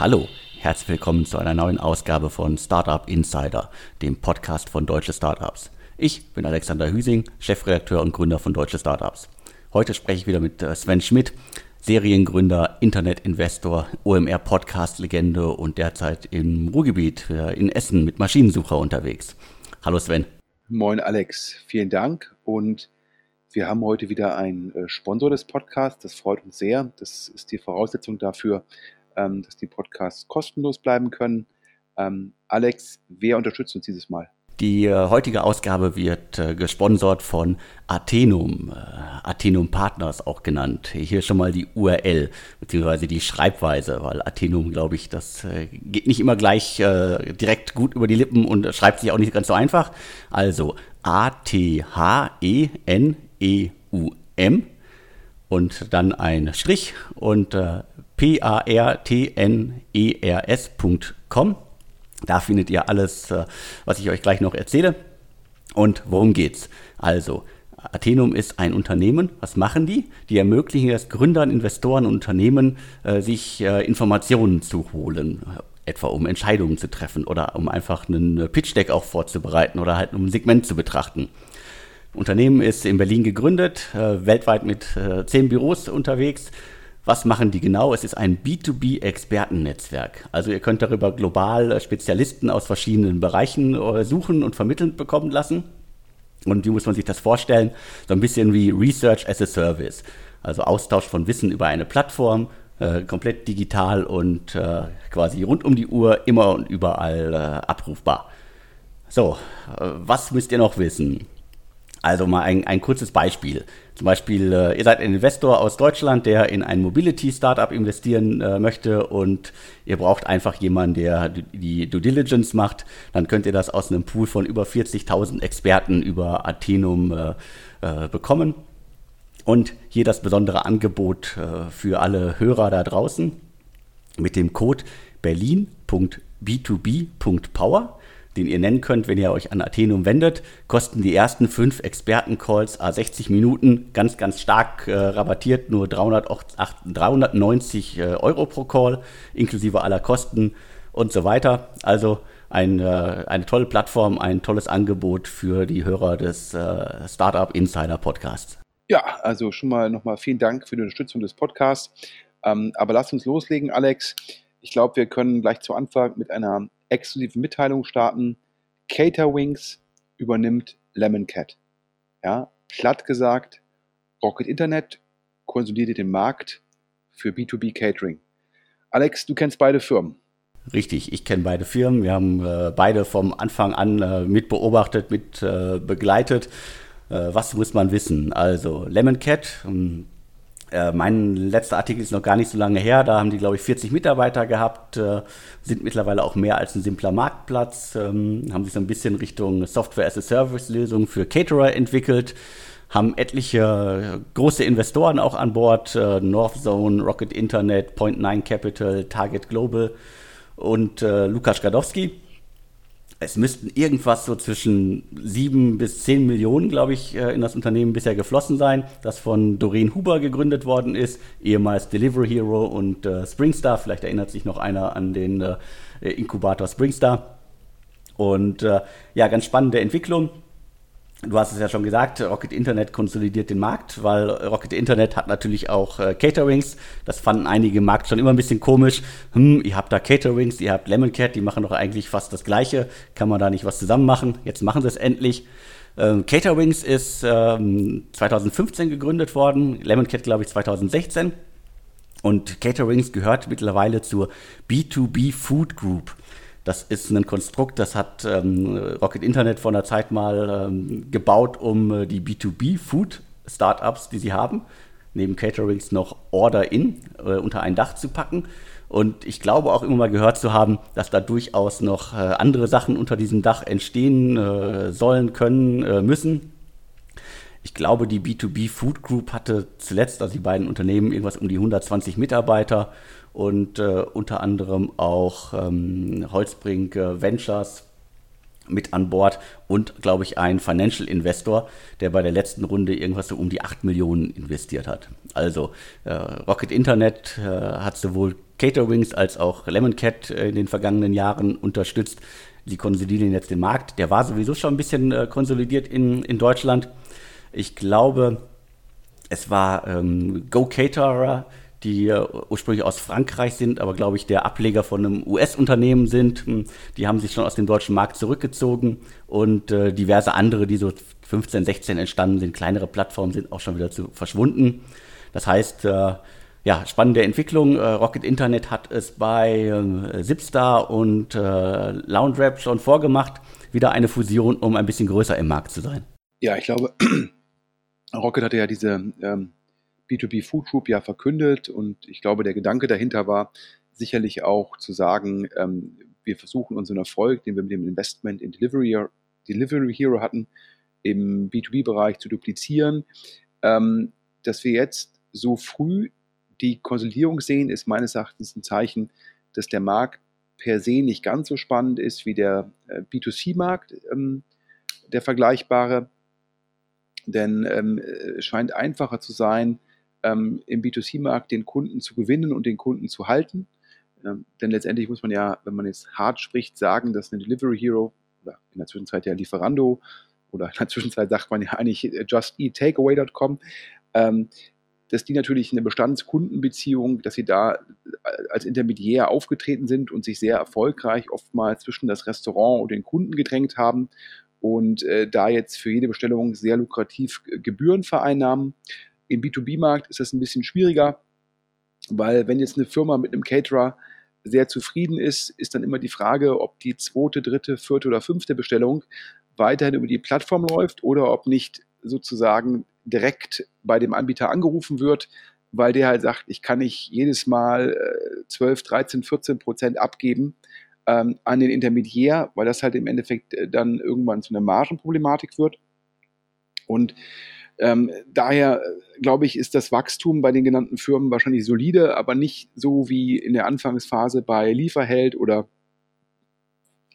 Hallo, herzlich willkommen zu einer neuen Ausgabe von Startup Insider, dem Podcast von Deutsche Startups. Ich bin Alexander Hüsing, Chefredakteur und Gründer von Deutsche Startups. Heute spreche ich wieder mit äh, Sven Schmidt, Seriengründer, Internetinvestor, OMR-Podcast-Legende und derzeit im Ruhrgebiet äh, in Essen mit Maschinensucher unterwegs. Hallo Sven. Moin Alex, vielen Dank und wir haben heute wieder einen äh, Sponsor des Podcasts. Das freut uns sehr. Das ist die Voraussetzung dafür, ähm, dass die Podcasts kostenlos bleiben können. Ähm, Alex, wer unterstützt uns dieses Mal? Die äh, heutige Ausgabe wird äh, gesponsert von Athenum, äh, Athenum Partners auch genannt. Hier schon mal die URL beziehungsweise die Schreibweise, weil Athenum, glaube ich, das geht nicht immer gleich direkt gut über die Lippen und schreibt sich auch nicht ganz so einfach. Also A-T-H-E-N-E-U-M und dann ein Strich und P-A-R-T-N-E-R-S.com. Da findet ihr alles, äh, was ich euch gleich noch erzähle. Und worum geht's? Also, Athenum ist ein Unternehmen. Was machen die? Die ermöglichen es Gründern, Investoren und Unternehmen, äh, sich äh, Informationen zu holen. Etwa um Entscheidungen zu treffen oder um einfach einen Pitch-Deck auch vorzubereiten oder halt um ein Segment zu betrachten. Unternehmen ist in Berlin gegründet, weltweit mit zehn Büros unterwegs was machen die genau? Es ist ein B2B-Expertennetzwerk. Also ihr könnt darüber global äh, Spezialisten aus verschiedenen Bereichen äh, suchen und vermitteln bekommen lassen. Und wie muss man sich das vorstellen? So ein bisschen wie Research as a Service. Also Austausch von Wissen über eine Plattform, äh, komplett digital und äh, quasi rund um die Uhr immer und überall äh, abrufbar. So, äh, was müsst ihr noch wissen? Also mal ein, ein kurzes Beispiel. Zum Beispiel, äh, ihr seid ein Investor aus Deutschland, der in ein Mobility-Startup investieren äh, möchte und ihr braucht einfach jemanden, der die Due Diligence macht. Dann könnt ihr das aus einem Pool von über 40.000 Experten über Athenum äh, äh, bekommen. Und hier das besondere Angebot äh, für alle Hörer da draußen mit dem Code berlin.b2b.power den ihr nennen könnt, wenn ihr euch an Athenum wendet, kosten die ersten fünf Expertencalls a 60 Minuten ganz, ganz stark äh, rabattiert, nur 308, 390 äh, Euro pro Call, inklusive aller Kosten und so weiter. Also ein, äh, eine tolle Plattform, ein tolles Angebot für die Hörer des äh, Startup Insider Podcasts. Ja, also schon mal nochmal vielen Dank für die Unterstützung des Podcasts. Ähm, aber lasst uns loslegen, Alex. Ich glaube, wir können gleich zu Anfang mit einer exklusive Mitteilung starten. Caterwings übernimmt Lemon Cat. Ja, platt gesagt, Rocket Internet konsolidiert den Markt für B2B Catering. Alex, du kennst beide Firmen. Richtig, ich kenne beide Firmen. Wir haben äh, beide vom Anfang an äh, mit beobachtet, mit äh, begleitet. Äh, was muss man wissen? Also Lemon Cat, äh, mein letzter Artikel ist noch gar nicht so lange her. Da haben die, glaube ich, 40 Mitarbeiter gehabt, äh, sind mittlerweile auch mehr als ein simpler Marktplatz, ähm, haben sich so ein bisschen Richtung Software-as-a-Service-Lösung für Caterer entwickelt, haben etliche große Investoren auch an Bord, äh, Northzone, Rocket Internet, Point9 Capital, Target Global und äh, Lukas Gadowski es müssten irgendwas so zwischen sieben bis zehn Millionen, glaube ich, äh, in das Unternehmen bisher geflossen sein, das von Doreen Huber gegründet worden ist, ehemals Delivery Hero und äh, Springstar. Vielleicht erinnert sich noch einer an den äh, Inkubator Springstar. Und äh, ja, ganz spannende Entwicklung. Du hast es ja schon gesagt, Rocket Internet konsolidiert den Markt, weil Rocket Internet hat natürlich auch äh, Caterings. Das fanden einige im Markt schon immer ein bisschen komisch. Hm, ihr habt da Caterings, ihr habt Lemon Cat, die machen doch eigentlich fast das Gleiche. Kann man da nicht was zusammen machen? Jetzt machen sie es endlich. Ähm, Caterwings ist ähm, 2015 gegründet worden, Lemon Cat glaube ich 2016. Und Caterings gehört mittlerweile zur B2B Food Group. Das ist ein Konstrukt, das hat ähm, Rocket Internet vor einer Zeit mal ähm, gebaut, um äh, die B2B-Food-Startups, die sie haben, neben Caterings noch Order In äh, unter ein Dach zu packen. Und ich glaube auch immer mal gehört zu haben, dass da durchaus noch äh, andere Sachen unter diesem Dach entstehen äh, sollen, können, äh, müssen. Ich glaube, die B2B Food Group hatte zuletzt, also die beiden Unternehmen, irgendwas um die 120 Mitarbeiter und äh, unter anderem auch ähm, Holzbrink äh, Ventures mit an Bord und, glaube ich, ein Financial Investor, der bei der letzten Runde irgendwas so um die 8 Millionen investiert hat. Also äh, Rocket Internet äh, hat sowohl Caterwings als auch Lemon Cat äh, in den vergangenen Jahren unterstützt. Die konsolidieren jetzt den Markt. Der war sowieso schon ein bisschen äh, konsolidiert in, in Deutschland. Ich glaube, es war ähm, Go Caterer, die ursprünglich aus Frankreich sind, aber glaube ich der Ableger von einem US-Unternehmen sind. Hm, die haben sich schon aus dem deutschen Markt zurückgezogen und äh, diverse andere, die so 15, 16 entstanden sind, kleinere Plattformen sind auch schon wieder zu, verschwunden. Das heißt, äh, ja, spannende Entwicklung. Äh, Rocket Internet hat es bei äh, Zipstar und äh, LoungeRap schon vorgemacht. Wieder eine Fusion, um ein bisschen größer im Markt zu sein. Ja, ich glaube, Rocket hatte ja diese ähm, B2B Food Group ja verkündet und ich glaube, der Gedanke dahinter war sicherlich auch zu sagen, ähm, wir versuchen unseren Erfolg, den wir mit dem Investment in Delivery, Delivery Hero hatten, im B2B-Bereich zu duplizieren. Ähm, dass wir jetzt so früh die Konsolidierung sehen, ist meines Erachtens ein Zeichen, dass der Markt per se nicht ganz so spannend ist wie der äh, B2C-Markt, ähm, der vergleichbare. Denn ähm, es scheint einfacher zu sein, ähm, im B2C-Markt den Kunden zu gewinnen und den Kunden zu halten. Ähm, denn letztendlich muss man ja, wenn man jetzt hart spricht, sagen, dass eine Delivery Hero oder in der Zwischenzeit ja Lieferando oder in der Zwischenzeit sagt man ja eigentlich Just Eat Takeaway.com, ähm, dass die natürlich eine Bestandskundenbeziehung, dass sie da als Intermediär aufgetreten sind und sich sehr erfolgreich oftmals zwischen das Restaurant und den Kunden gedrängt haben und äh, da jetzt für jede Bestellung sehr lukrativ Gebühren vereinnahmen. Im B2B-Markt ist das ein bisschen schwieriger, weil wenn jetzt eine Firma mit einem Caterer sehr zufrieden ist, ist dann immer die Frage, ob die zweite, dritte, vierte oder fünfte Bestellung weiterhin über die Plattform läuft oder ob nicht sozusagen direkt bei dem Anbieter angerufen wird, weil der halt sagt, ich kann nicht jedes Mal 12, 13, 14 Prozent abgeben ähm, an den Intermediär, weil das halt im Endeffekt äh, dann irgendwann zu einer Margenproblematik wird. Und ähm, daher äh, glaube ich, ist das Wachstum bei den genannten Firmen wahrscheinlich solide, aber nicht so wie in der Anfangsphase bei Lieferheld oder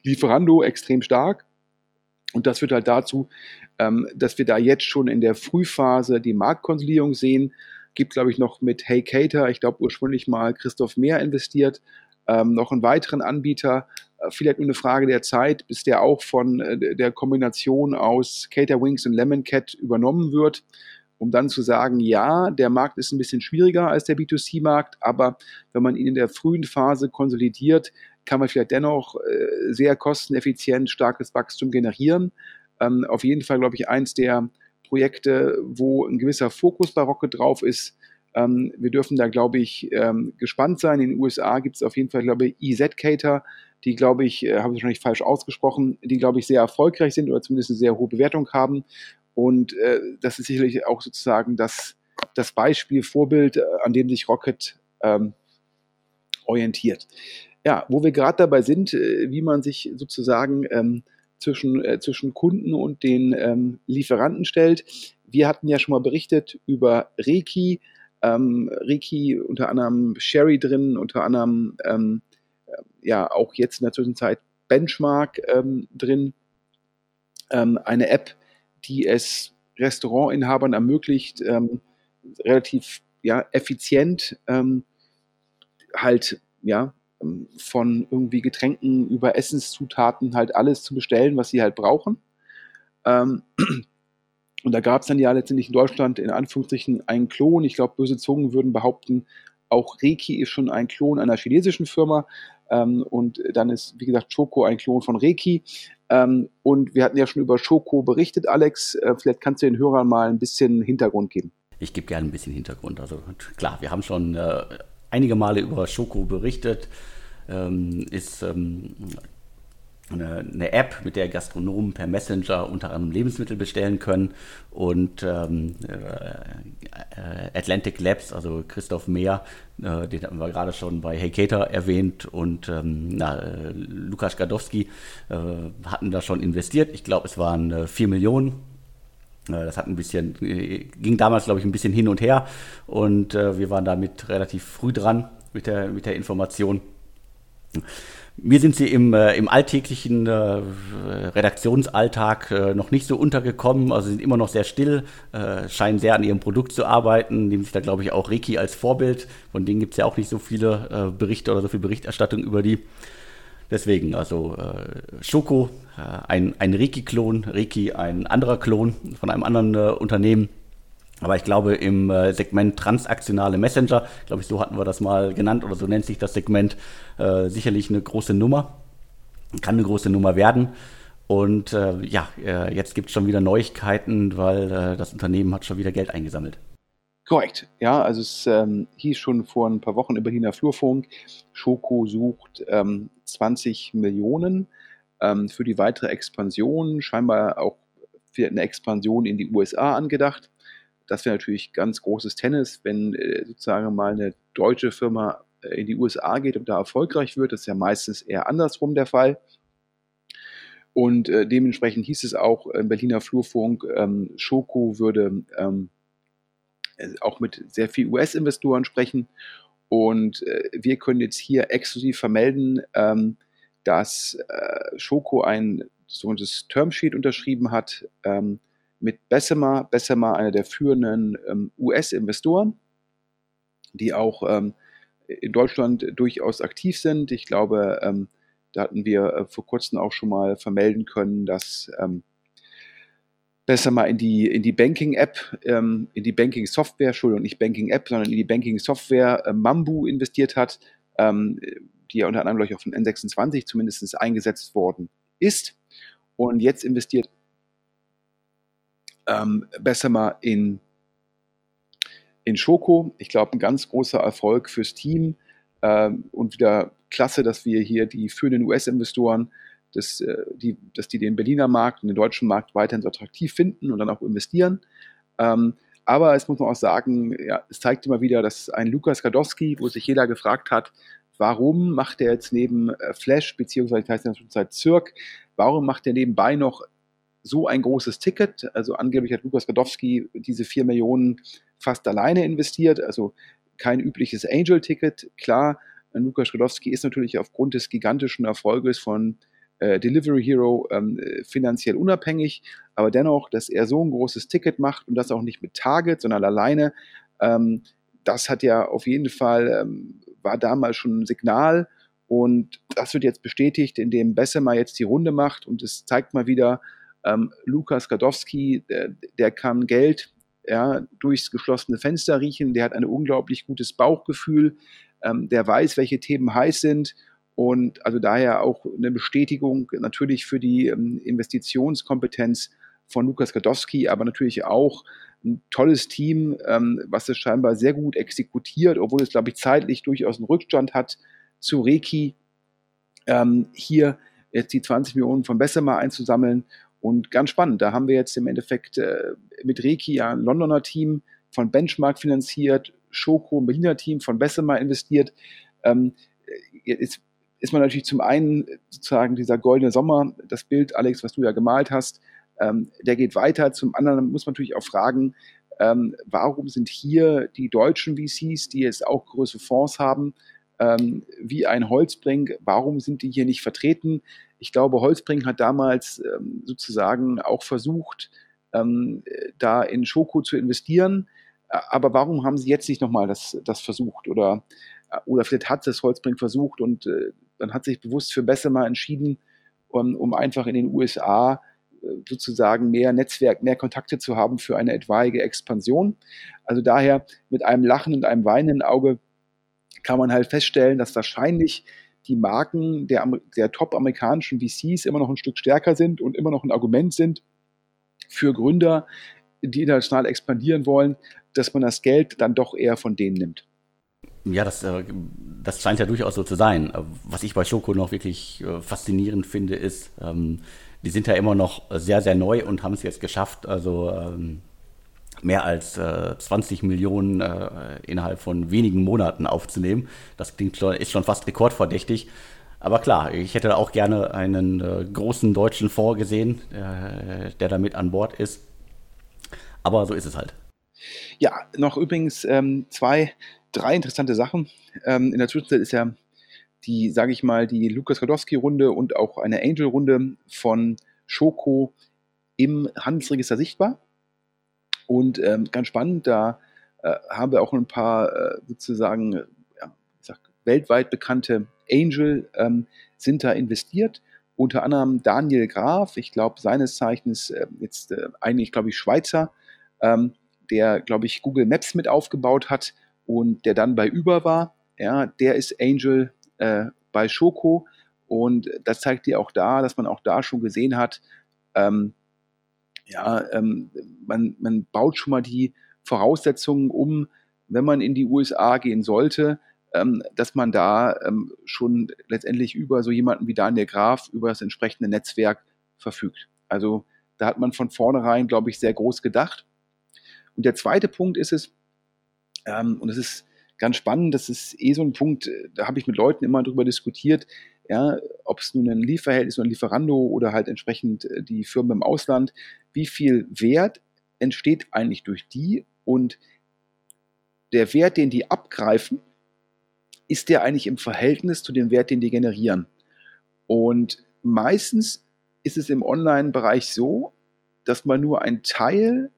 Lieferando extrem stark. Und das führt halt dazu, ähm, dass wir da jetzt schon in der Frühphase die Marktkonsolidierung sehen. Gibt, glaube ich, noch mit Hey Cater, ich glaube ursprünglich mal Christoph Mehr investiert, ähm, noch einen weiteren Anbieter, äh, vielleicht nur eine Frage der Zeit, bis der auch von äh, der Kombination aus Cater Wings und Lemon Cat übernommen wird, um dann zu sagen, ja, der Markt ist ein bisschen schwieriger als der B2C-Markt, aber wenn man ihn in der frühen Phase konsolidiert, kann man vielleicht dennoch äh, sehr kosteneffizient starkes Wachstum generieren. Ähm, auf jeden Fall, glaube ich, eins der Projekte, wo ein gewisser Fokus bei Rocket drauf ist, ähm, wir dürfen da, glaube ich, ähm, gespannt sein. In den USA gibt es auf jeden Fall, glaube ich, EZ-Cater, die, glaube ich, äh, habe ich wahrscheinlich falsch ausgesprochen, die, glaube ich, sehr erfolgreich sind oder zumindest eine sehr hohe Bewertung haben. Und äh, das ist sicherlich auch sozusagen das, das Beispiel, Vorbild, äh, an dem sich Rocket ähm, orientiert. Ja, wo wir gerade dabei sind, äh, wie man sich sozusagen ähm, zwischen, äh, zwischen Kunden und den ähm, Lieferanten stellt. Wir hatten ja schon mal berichtet über Reiki, ähm, Reiki unter anderem Sherry drin, unter anderem ähm, äh, ja auch jetzt in der Zwischenzeit Benchmark ähm, drin. Ähm, eine App, die es Restaurantinhabern ermöglicht, ähm, relativ ja, effizient ähm, halt ja von irgendwie Getränken über Essenszutaten halt alles zu bestellen, was sie halt brauchen. Und da gab es dann ja letztendlich in Deutschland in Anführungsstrichen einen Klon. Ich glaube, böse Zungen würden behaupten, auch Reiki ist schon ein Klon einer chinesischen Firma. Ähm, und dann ist, wie gesagt, Choco ein Klon von Reiki. Ähm, und wir hatten ja schon über Choco berichtet, Alex. Äh, vielleicht kannst du den Hörern mal ein bisschen Hintergrund geben. Ich gebe gerne ein bisschen Hintergrund. Also klar, wir haben schon äh, einige Male über Choco berichtet. Ähm, ist ähm, eine, eine, App, mit der Gastronomen per Messenger unter anderem Lebensmittel bestellen können. Und ähm, äh, Atlantic Labs, also Christoph Mehr, äh, den hatten wir gerade schon bei Hey Cater erwähnt, und ähm, na, äh, Lukas Gadowski äh, hatten da schon investiert. Ich glaube, es waren 4 äh, Millionen. Äh, das hat ein bisschen, ging damals, glaube ich, ein bisschen hin und her und wir waren damit relativ früh dran mit der, mit der Information. Mir sind sie im, äh, im alltäglichen äh, Redaktionsalltag äh, noch nicht so untergekommen. Also sind immer noch sehr still, äh, scheinen sehr an ihrem Produkt zu arbeiten, nehmen sich da, glaube ich, auch Reiki als Vorbild. Von denen gibt es ja auch nicht so viele äh, Berichte oder so viel Berichterstattung über die. Deswegen, also äh, Schoko, ein, ein Reiki-Klon, Reiki ein anderer Klon von einem anderen Unternehmen. Aber ich glaube, im äh, Segment transaktionale Messenger, glaube ich, so hatten wir das mal genannt oder so nennt sich das Segment, äh, sicherlich eine große Nummer. Kann eine große Nummer werden. Und äh, ja, äh, jetzt gibt es schon wieder Neuigkeiten, weil äh, das Unternehmen hat schon wieder Geld eingesammelt. Korrekt, ja, also es ähm, hieß schon vor ein paar Wochen über Berliner Flurfunk, Schoko sucht ähm, 20 Millionen ähm, für die weitere Expansion, scheinbar auch für eine Expansion in die USA angedacht. Das wäre natürlich ganz großes Tennis, wenn äh, sozusagen mal eine deutsche Firma äh, in die USA geht und da erfolgreich wird. Das ist ja meistens eher andersrum der Fall. Und äh, dementsprechend hieß es auch im Berliner Flurfunk, ähm, Schoko würde ähm, äh, auch mit sehr viel US-Investoren sprechen. Und äh, wir können jetzt hier exklusiv vermelden, ähm, dass äh, Schoko ein sogenanntes Termsheet unterschrieben hat, ähm, mit Bessemer. Bessemer, einer der führenden ähm, US-Investoren, die auch ähm, in Deutschland durchaus aktiv sind. Ich glaube, ähm, da hatten wir äh, vor kurzem auch schon mal vermelden können, dass ähm, Bessemer in die, in die Banking-App, ähm, in die Banking-Software, Entschuldigung, nicht Banking-App, sondern in die Banking-Software äh, Mambu investiert hat, ähm, die ja unter anderem, glaube ich, auch von N26 zumindest eingesetzt worden ist. Und jetzt investiert ähm, Bessemer in, in Schoko. Ich glaube, ein ganz großer Erfolg fürs Team ähm, und wieder klasse, dass wir hier die führenden US-Investoren, dass, äh, die, dass die den Berliner Markt und den deutschen Markt weiterhin so attraktiv finden und dann auch investieren. Ähm, aber es muss man auch sagen, ja, es zeigt immer wieder, dass ein Lukas Gadowski, wo sich jeder gefragt hat, warum macht er jetzt neben äh, Flash, beziehungsweise heißt er in der Zeit Zirk, warum macht er nebenbei noch so ein großes Ticket. Also angeblich hat Lukas Gadowski diese vier Millionen fast alleine investiert, also kein übliches Angel-Ticket. Klar, Lukas Gadowski ist natürlich aufgrund des gigantischen Erfolges von äh, Delivery Hero ähm, finanziell unabhängig, aber dennoch, dass er so ein großes Ticket macht und das auch nicht mit Target, sondern alleine, ähm, das hat ja auf jeden Fall, ähm, war damals schon ein Signal und das wird jetzt bestätigt, indem Bessemer jetzt die Runde macht und es zeigt mal wieder, ähm, Lukas Gadowski, der, der kann Geld ja, durchs geschlossene Fenster riechen, der hat ein unglaublich gutes Bauchgefühl, ähm, der weiß, welche Themen heiß sind. Und also daher auch eine Bestätigung natürlich für die ähm, Investitionskompetenz von Lukas Gadowski, aber natürlich auch ein tolles Team, ähm, was es scheinbar sehr gut exekutiert, obwohl es, glaube ich, zeitlich durchaus einen Rückstand hat zu Reiki, ähm, hier jetzt die 20 Millionen von Bessemer einzusammeln und ganz spannend, da haben wir jetzt im Endeffekt äh, mit Reiki ja ein Londoner Team von Benchmark finanziert, Schoko, ein Berliner Team von Bessemer investiert. Ähm, jetzt ist man natürlich zum einen sozusagen dieser goldene Sommer, das Bild, Alex, was du ja gemalt hast, ähm, der geht weiter. Zum anderen muss man natürlich auch fragen, ähm, warum sind hier die deutschen VCs, die jetzt auch größere Fonds haben, ähm, wie ein Holzbrink, warum sind die hier nicht vertreten? Ich glaube, Holzbrink hat damals ähm, sozusagen auch versucht, ähm, da in Schoko zu investieren. Aber warum haben sie jetzt nicht nochmal das, das versucht? Oder, oder vielleicht hat es Holzbrink versucht und äh, dann hat sich bewusst für Bessemer entschieden, um, um einfach in den USA äh, sozusagen mehr Netzwerk, mehr Kontakte zu haben für eine etwaige Expansion. Also daher mit einem Lachen und einem weinenden Auge kann man halt feststellen, dass wahrscheinlich die Marken der, der top-amerikanischen VCs immer noch ein Stück stärker sind und immer noch ein Argument sind für Gründer, die international expandieren wollen, dass man das Geld dann doch eher von denen nimmt. Ja, das, äh, das scheint ja durchaus so zu sein. Was ich bei Schoko noch wirklich äh, faszinierend finde, ist, ähm, die sind ja immer noch sehr, sehr neu und haben es jetzt geschafft, also ähm, mehr als äh, 20 Millionen äh, innerhalb von wenigen Monaten aufzunehmen. Das klingt schon, ist schon fast rekordverdächtig. Aber klar, ich hätte auch gerne einen äh, großen deutschen Fonds gesehen, äh, der damit an Bord ist. Aber so ist es halt. Ja, noch übrigens ähm, zwei drei interessante Sachen. Ähm, in der Zwischenzeit ist ja die, sage ich mal, die Lukas Radowski-Runde und auch eine Angel-Runde von Schoko im Handelsregister sichtbar. Und ähm, ganz spannend, da äh, haben wir auch ein paar äh, sozusagen ja, ich sag, weltweit bekannte Angel ähm, sind da investiert. Unter anderem Daniel Graf, ich glaube seines Zeichens äh, jetzt äh, eigentlich, glaube ich, Schweizer, ähm, der, glaube ich, Google Maps mit aufgebaut hat und der dann bei Uber war. Ja, der ist Angel äh, bei Schoko und das zeigt dir auch da, dass man auch da schon gesehen hat, ähm, ja, ähm, man, man baut schon mal die Voraussetzungen um, wenn man in die USA gehen sollte, ähm, dass man da ähm, schon letztendlich über so jemanden wie Daniel Graf, über das entsprechende Netzwerk verfügt. Also da hat man von vornherein, glaube ich, sehr groß gedacht. Und der zweite Punkt ist es, ähm, und es ist ganz spannend, das ist eh so ein Punkt, da habe ich mit Leuten immer drüber diskutiert, ja, ob es nun ein Lieferheld ist oder ein Lieferando oder halt entsprechend äh, die Firmen im Ausland, wie viel Wert entsteht eigentlich durch die und der Wert, den die abgreifen, ist der eigentlich im Verhältnis zu dem Wert, den die generieren. Und meistens ist es im Online-Bereich so, dass man nur einen Teil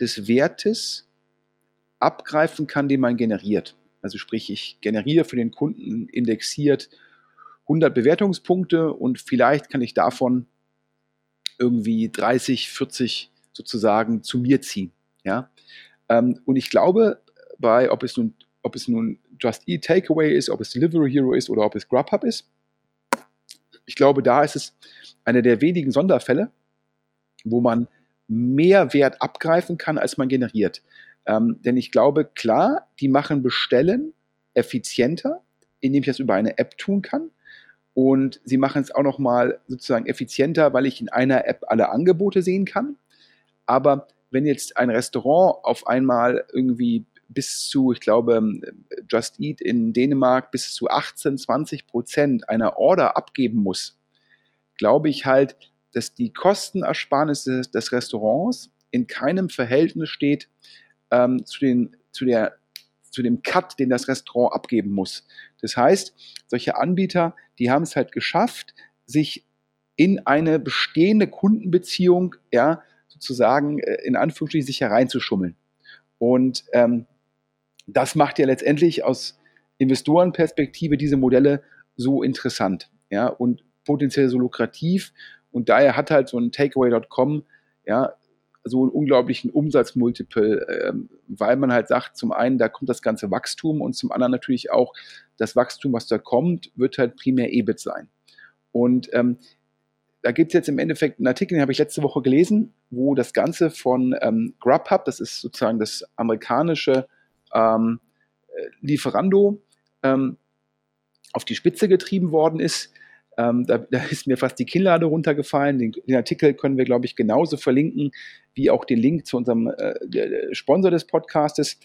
des Wertes abgreifen kann, den man generiert. Also sprich, ich generiere für den Kunden indexiert 100 Bewertungspunkte und vielleicht kann ich davon irgendwie 30, 40 sozusagen zu mir ziehen. Ja? Ähm, und ich glaube, bei, ob es nun, ob es nun Just Eat Takeaway ist, ob es Delivery Hero ist oder ob es Grubhub ist, ich glaube, da ist es einer der wenigen Sonderfälle, wo man mehr Wert abgreifen kann, als man generiert. Ähm, denn ich glaube, klar, die machen Bestellen effizienter, indem ich das über eine App tun kann. Und sie machen es auch nochmal sozusagen effizienter, weil ich in einer App alle Angebote sehen kann. Aber wenn jetzt ein Restaurant auf einmal irgendwie bis zu, ich glaube, Just Eat in Dänemark bis zu 18, 20 Prozent einer Order abgeben muss, glaube ich halt, dass die Kostenersparnisse des Restaurants in keinem Verhältnis steht ähm, zu, den, zu der zu dem Cut, den das Restaurant abgeben muss. Das heißt, solche Anbieter, die haben es halt geschafft, sich in eine bestehende Kundenbeziehung, ja, sozusagen äh, in Anführungsstrichen sich hereinzuschummeln. Und ähm, das macht ja letztendlich aus Investorenperspektive diese Modelle so interessant, ja, und potenziell so lukrativ. Und daher hat halt so ein Takeaway.com, ja, so einen unglaublichen Umsatzmultiple, ähm, weil man halt sagt, zum einen, da kommt das ganze Wachstum und zum anderen natürlich auch das Wachstum, was da kommt, wird halt primär EBIT sein. Und ähm, da gibt es jetzt im Endeffekt einen Artikel, den habe ich letzte Woche gelesen, wo das Ganze von ähm, Grubhub, das ist sozusagen das amerikanische ähm, äh, Lieferando, ähm, auf die Spitze getrieben worden ist. Ähm, da, da, ist mir fast die Kinnlade runtergefallen. Den, den Artikel können wir, glaube ich, genauso verlinken, wie auch den Link zu unserem äh, Sponsor des Podcastes.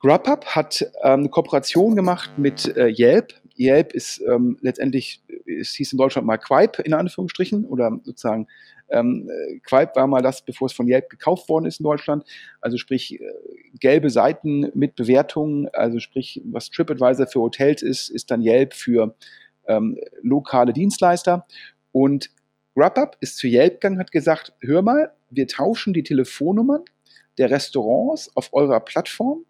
Grubhub hat ähm, eine Kooperation gemacht mit äh, Yelp. Yelp ist ähm, letztendlich, es hieß in Deutschland mal Quipe in Anführungsstrichen oder sozusagen ähm, Quipe war mal das, bevor es von Yelp gekauft worden ist in Deutschland. Also sprich, äh, gelbe Seiten mit Bewertungen, also sprich, was TripAdvisor für Hotels ist, ist dann Yelp für ähm, lokale Dienstleister. Und Grubhub ist zu Yelp gegangen, hat gesagt, hör mal, wir tauschen die Telefonnummern der Restaurants auf eurer Plattform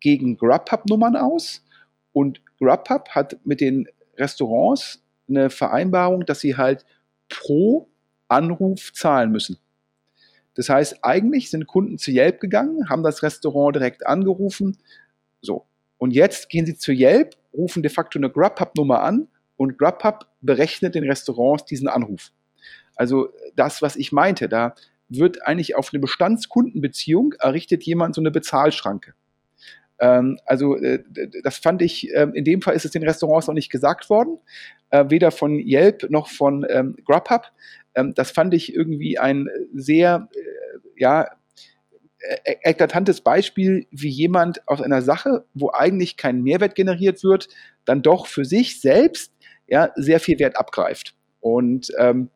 gegen Grubhub-Nummern aus. Und Grubhub hat mit den Restaurants eine Vereinbarung, dass sie halt pro Anruf zahlen müssen. Das heißt, eigentlich sind Kunden zu Yelp gegangen, haben das Restaurant direkt angerufen. So. Und jetzt gehen sie zu Yelp, rufen de facto eine Grubhub-Nummer an und Grubhub berechnet den Restaurants diesen Anruf. Also das, was ich meinte, da wird eigentlich auf eine Bestandskundenbeziehung errichtet jemand so eine Bezahlschranke. Ähm, also äh, das fand ich, äh, in dem Fall ist es den Restaurants noch nicht gesagt worden, äh, weder von Yelp noch von ähm, Grubhub. Ähm, das fand ich irgendwie ein sehr, äh, ja, äh, eklatantes Beispiel, wie jemand aus einer Sache, wo eigentlich kein Mehrwert generiert wird, dann doch für sich selbst ja, sehr viel Wert abgreift. Und ähm,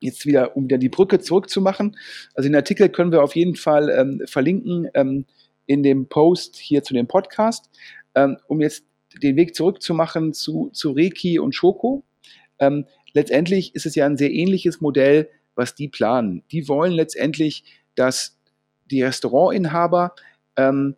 jetzt wieder, um dann die Brücke zurückzumachen, also den Artikel können wir auf jeden Fall ähm, verlinken. Ähm, in dem Post hier zu dem Podcast, ähm, um jetzt den Weg zurückzumachen zu, zu Reiki und Schoko. Ähm, letztendlich ist es ja ein sehr ähnliches Modell, was die planen. Die wollen letztendlich, dass die Restaurantinhaber ähm,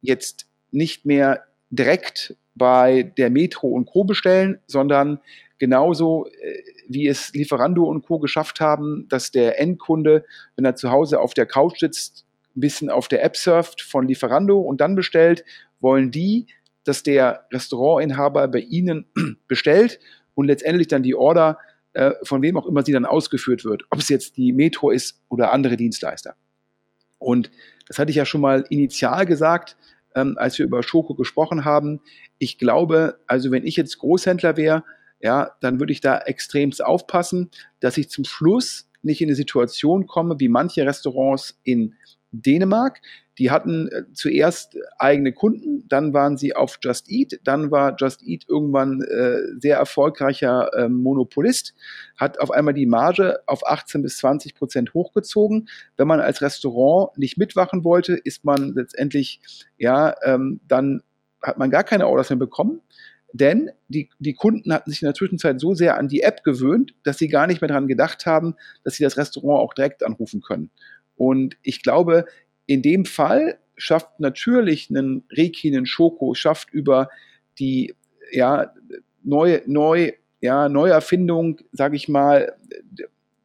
jetzt nicht mehr direkt bei der Metro und Co. bestellen, sondern genauso äh, wie es Lieferando und Co. geschafft haben, dass der Endkunde, wenn er zu Hause auf der Couch sitzt, ein bisschen auf der App surft von Lieferando und dann bestellt, wollen die, dass der Restaurantinhaber bei ihnen bestellt und letztendlich dann die Order äh, von wem auch immer sie dann ausgeführt wird, ob es jetzt die Metro ist oder andere Dienstleister. Und das hatte ich ja schon mal initial gesagt, ähm, als wir über Schoko gesprochen haben. Ich glaube, also wenn ich jetzt Großhändler wäre, ja, dann würde ich da extremst aufpassen, dass ich zum Schluss nicht in eine Situation komme, wie manche Restaurants in Dänemark. Die hatten äh, zuerst eigene Kunden, dann waren sie auf Just Eat, dann war Just Eat irgendwann äh, sehr erfolgreicher äh, Monopolist, hat auf einmal die Marge auf 18 bis 20 Prozent hochgezogen. Wenn man als Restaurant nicht mitwachen wollte, ist man letztendlich, ja, ähm, dann hat man gar keine Orders mehr bekommen. Denn die, die Kunden hatten sich in der Zwischenzeit so sehr an die App gewöhnt, dass sie gar nicht mehr daran gedacht haben, dass sie das Restaurant auch direkt anrufen können. Und ich glaube, in dem Fall schafft natürlich einen Reiki, einen Schoko, schafft über die ja, neue, neu, ja, Neuerfindung, sage ich mal,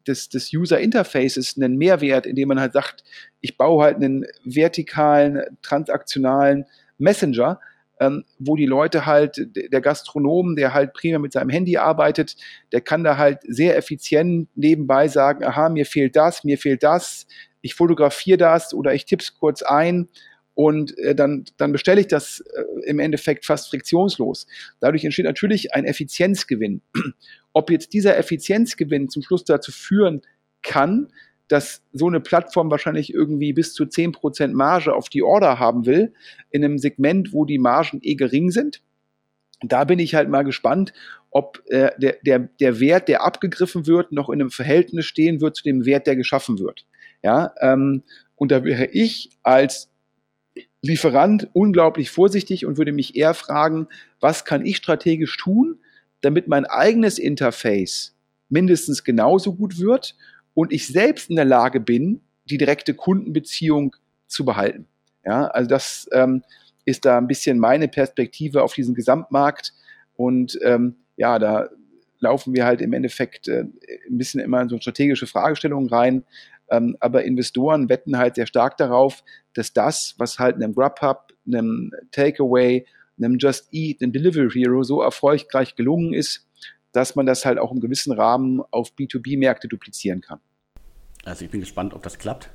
des, des User Interfaces einen Mehrwert, indem man halt sagt, ich baue halt einen vertikalen, transaktionalen Messenger, ähm, wo die Leute halt, der Gastronom, der halt primär mit seinem Handy arbeitet, der kann da halt sehr effizient nebenbei sagen, aha, mir fehlt das, mir fehlt das, ich fotografiere das oder ich tipp's kurz ein und äh, dann, dann bestelle ich das äh, im Endeffekt fast friktionslos. Dadurch entsteht natürlich ein Effizienzgewinn. Ob jetzt dieser Effizienzgewinn zum Schluss dazu führen kann, dass so eine Plattform wahrscheinlich irgendwie bis zu 10% Marge auf die Order haben will, in einem Segment, wo die Margen eh gering sind. Da bin ich halt mal gespannt, ob äh, der, der, der Wert, der abgegriffen wird, noch in einem Verhältnis stehen wird zu dem Wert, der geschaffen wird. Ja, ähm, und da wäre ich als Lieferant unglaublich vorsichtig und würde mich eher fragen, was kann ich strategisch tun, damit mein eigenes Interface mindestens genauso gut wird und ich selbst in der Lage bin, die direkte Kundenbeziehung zu behalten. Ja, also das ähm, ist da ein bisschen meine Perspektive auf diesen Gesamtmarkt und ähm, ja, da laufen wir halt im Endeffekt äh, ein bisschen immer in so strategische Fragestellungen rein. Ähm, aber Investoren wetten halt sehr stark darauf, dass das, was halt einem Grubhub, einem Takeaway, einem Just Eat, einem Delivery Hero so erfolgreich gelungen ist, dass man das halt auch im gewissen Rahmen auf B2B-Märkte duplizieren kann. Also ich bin gespannt, ob das klappt.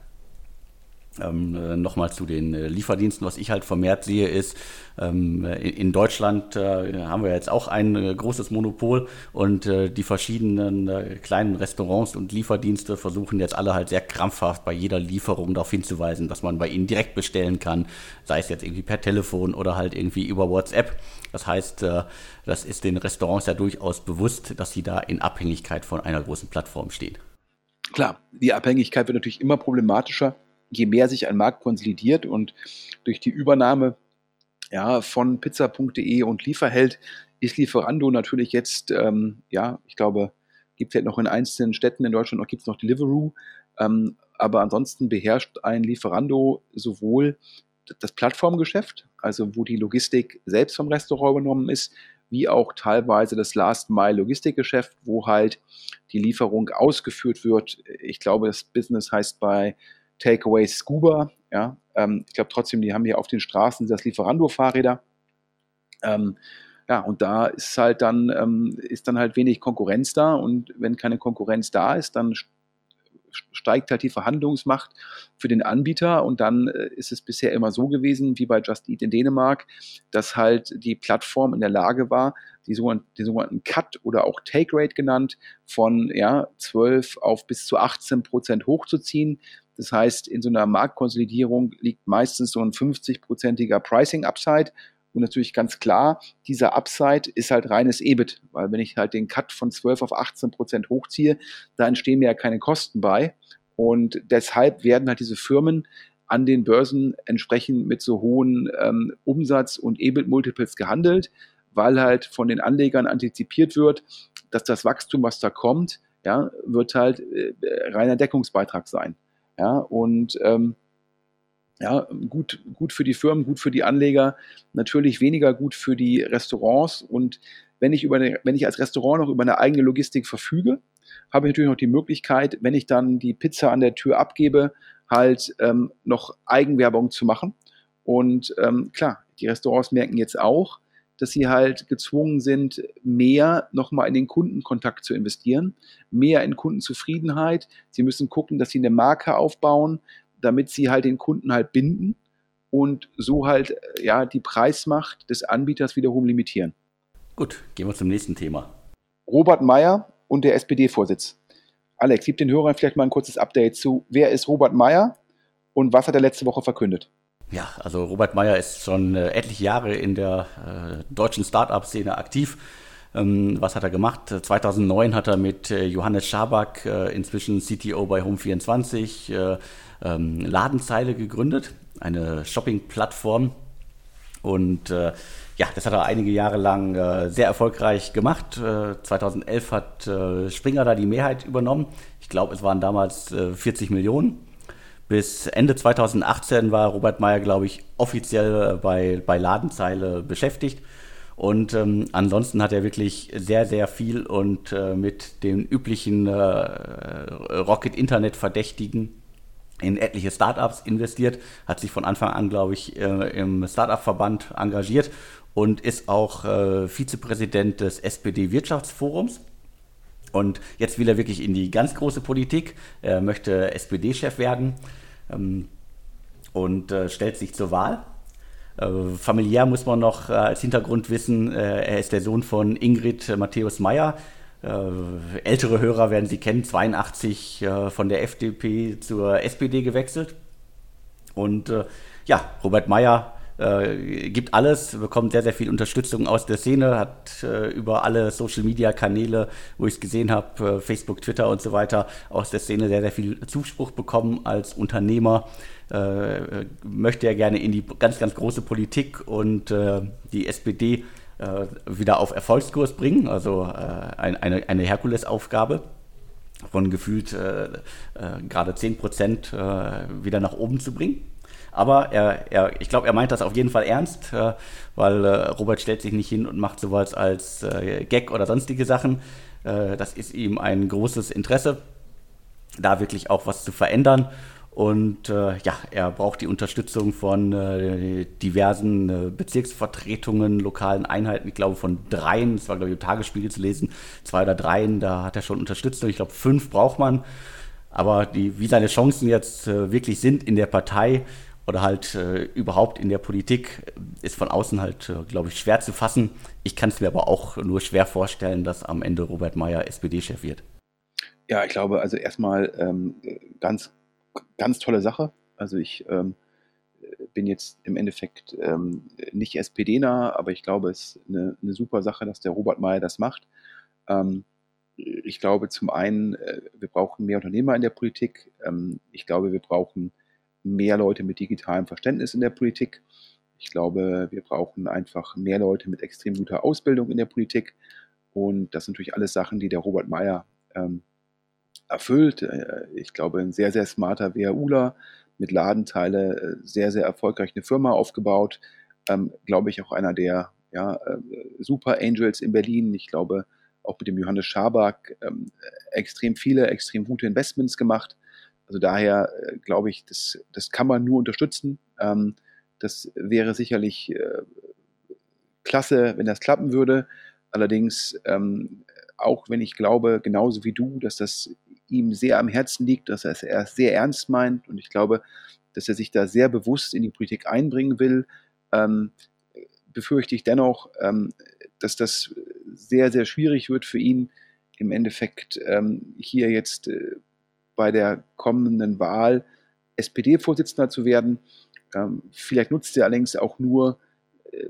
Ähm, äh, Nochmal zu den äh, Lieferdiensten, was ich halt vermehrt sehe, ist, ähm, in, in, Deutschland äh, haben wir jetzt auch ein äh, großes Monopol und äh, die verschiedenen äh, kleinen Restaurants und Lieferdienste versuchen jetzt alle halt sehr krampfhaft bei jeder Lieferung darauf hinzuweisen, dass man bei ihnen direkt bestellen kann, sei es jetzt irgendwie per Telefon oder halt irgendwie über WhatsApp. Das heißt, das ist den Restaurants ja durchaus bewusst, dass sie da in Abhängigkeit von einer großen Plattform stehen. Klar, die Abhängigkeit wird natürlich immer problematischer, je mehr sich ein Markt konsolidiert und durch die Übernahme ja, von pizza.de und Lieferheld ist Lieferando natürlich jetzt, ähm, ja, ich glaube, gibt es halt noch in einzelnen Städten in Deutschland, noch gibt es noch Deliveroo, ähm, aber ansonsten beherrscht ein Lieferando sowohl das Plattformgeschäft, also wo die Logistik selbst vom Restaurant übernommen ist, wie auch teilweise das Last-Mile-Logistikgeschäft, wo halt die Lieferung ausgeführt wird. Ich glaube, das Business heißt bei Takeaway Scuba. Ja, ähm, ich glaube trotzdem, die haben hier auf den Straßen das Lieferando-Fahrräder. Ähm, ja, und da ist halt dann, ähm, ist dann halt wenig Konkurrenz da und wenn keine Konkurrenz da ist, dann steigt halt die Verhandlungsmacht für den Anbieter und dann äh, ist es bisher immer so gewesen, wie bei Just Eat in Dänemark, dass halt die Plattform in der Lage war, die sogenannten, den sogenannten Cut oder auch Take Rate genannt, von ja, 12 auf bis zu 18 Prozent hochzuziehen. Das heißt, in so einer Marktkonsolidierung liegt meistens so ein 50-prozentiger Pricing-Upside und natürlich ganz klar, dieser Upside ist halt reines EBIT, weil wenn ich halt den Cut von 12 auf 18 Prozent hochziehe, da entstehen mir ja keine Kosten bei. Und deshalb werden halt diese Firmen an den Börsen entsprechend mit so hohen ähm, Umsatz- und EBIT-Multiples gehandelt, weil halt von den Anlegern antizipiert wird, dass das Wachstum, was da kommt, ja, wird halt äh, reiner Deckungsbeitrag sein. Ja, und ähm, ja, gut, gut für die Firmen, gut für die Anleger, natürlich weniger gut für die Restaurants. Und wenn ich, über eine, wenn ich als Restaurant noch über eine eigene Logistik verfüge, habe ich natürlich noch die Möglichkeit, wenn ich dann die Pizza an der Tür abgebe, halt ähm, noch Eigenwerbung zu machen. Und ähm, klar, die Restaurants merken jetzt auch, dass sie halt gezwungen sind, mehr nochmal in den Kundenkontakt zu investieren, mehr in Kundenzufriedenheit. Sie müssen gucken, dass sie eine Marke aufbauen, damit sie halt den Kunden halt binden und so halt äh, ja die Preismacht des Anbieters wiederum limitieren. Gut, gehen wir zum nächsten Thema. Robert Meyer und der SPD-Vorsitz. Alex, gib den Hörern vielleicht mal ein kurzes Update zu. Wer ist Robert Meyer und was hat er letzte Woche verkündet? Ja, also Robert Meyer ist schon äh, etliche Jahre in der äh, deutschen Start-up-Szene aktiv. Ähm, was hat er gemacht? 2009 hat er mit äh, Johannes Schaback, äh, inzwischen CTO bei Home24, äh, ähm, Ladenzeile gegründet, eine Shopping-Plattform. Und äh, ja, das hat er einige Jahre lang sehr erfolgreich gemacht. Äh, 2011 hat Springer da die Mehrheit übernommen. Ich glaube, es waren damals 40 äh, Millionen. Bis Ende 2018 war Robert Meyer, glaube ich, offiziell bei, bei Ladenzeile beschäftigt. Und ähm, ansonsten hat er wirklich sehr, sehr viel und äh, mit den üblichen Rocket-Internet-Verdächtigen in etliche Startups investiert, hat sich von Anfang an, glaube ich, äh, im Startup-Verband engagiert und ist auch äh, Vizepräsident des SPD-Wirtschaftsforums. Und jetzt will er wirklich in die ganz große Politik. Er möchte SPD-Chef werden ähm, und äh, stellt sich zur Wahl. Äh, familiär muss man noch äh, als Hintergrund wissen, äh, er ist der Sohn von Ingrid Matthäus Meyer, äh, ältere Hörer werden sie kennen, 82 äh, von der FDP zur SPD gewechselt. Und äh, ja, Robert Meyer äh, gibt alles, bekommt sehr, sehr viel Unterstützung aus der Szene, hat äh, über alle Social-Media-Kanäle, wo ich es gesehen habe, äh, Facebook, Twitter und so weiter, aus der Szene sehr, sehr viel Zuspruch bekommen als Unternehmer. möchte er gerne in die ganz, ganz große Politik und die SPD äh, wieder auf Erfolgskurs bringen, also äh, eine, eine Herkulesaufgabe von gefühlt äh, äh, gerade 10 Prozent äh, wieder nach oben zu bringen. Aber er, er, ich glaube, er meint das auf jeden Fall ernst, äh, weil Robert stellt sich nicht hin und macht sowas als Gag oder sonstige Sachen. das ist ihm ein großes Interesse, da wirklich auch was zu verändern. Und äh, ja, er braucht die Unterstützung von äh, diversen äh, Bezirksvertretungen, lokalen Einheiten, ich glaube von dreien, das war glaube ich im Tagesspiegel zu lesen, zwei oder dreien, da hat er schon Unterstützung. Ich glaube, fünf braucht man. Aber die, wie seine Chancen jetzt äh, wirklich sind in der Partei oder halt äh, überhaupt in der Politik, ist von außen halt, äh, glaube ich, schwer zu fassen. Ich kann es mir aber auch nur schwer vorstellen, dass am Ende Robert Meyer SPD-Chef wird. Ja, ich glaube, also erstmal ähm, ganz ganz tolle Sache. Also ich ähm, bin jetzt im Endeffekt ähm, nicht SPD-nah, aber ich glaube, es ist eine, eine, super Sache, dass der Robert Mayer das macht. Ähm, ich glaube zum einen, äh, wir brauchen mehr Unternehmer in der Politik. Ähm, ich glaube, wir brauchen mehr Leute mit digitalem Verständnis in der Politik. Ich glaube, wir brauchen einfach mehr Leute mit extrem guter Ausbildung in der Politik. Und das sind natürlich alles Sachen, die der Robert Mayer ähm, erfüllt. Äh, ich glaube, ein sehr, sehr smarter WHUler mit Ladenteile, äh, sehr, sehr erfolgreich eine Firma aufgebaut. Ähm, glaube ich, auch einer der ja, äh, Super Angels in Berlin. Ich glaube, auch mit dem Johannes Schaback ähm, extrem viele, extrem gute Investments gemacht. Also daher äh, glaube ich, das, das kann man nur unterstützen. Ähm, das wäre sicherlich äh, klasse, wenn das klappen würde. Allerdings, ähm, auch wenn ich glaube, genauso wie du, dass das ihm sehr am Herzen liegt, dass er es sehr ernst meint und ich glaube, dass er sich da sehr bewusst in die Politik einbringen will, ähm, befürchte ich dennoch, ähm, dass das sehr, sehr schwierig wird für ihn, im Endeffekt ähm, hier jetzt äh, bei der kommenden Wahl SPD-Vorsitzender zu werden. Ähm, vielleicht nutzt er allerdings auch nur äh,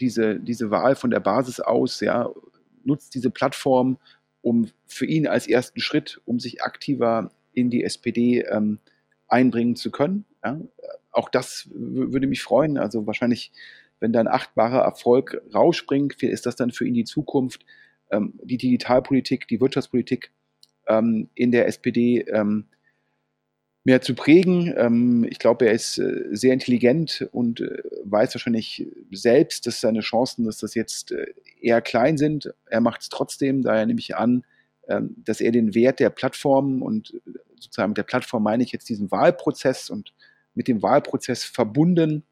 diese, diese Wahl von der Basis aus, ja, nutzt diese Plattform, um für ihn als ersten Schritt, um sich aktiver in die SPD ähm, einbringen zu können. Ja? Auch das würde mich freuen. Also wahrscheinlich, wenn dann achtbarer Erfolg rausspringt, ist das dann für ihn die Zukunft, ähm, die Digitalpolitik, die Wirtschaftspolitik ähm, in der SPD ähm, mehr zu prägen. Ähm, ich glaube, er ist äh, sehr intelligent und äh, weiß wahrscheinlich selbst, dass seine Chancen, dass das jetzt äh, eher klein sind. Er macht es trotzdem, daher nehme ich an, ähm, dass er den Wert der Plattform und sozusagen mit der Plattform meine ich jetzt diesen Wahlprozess und mit dem Wahlprozess verbunden,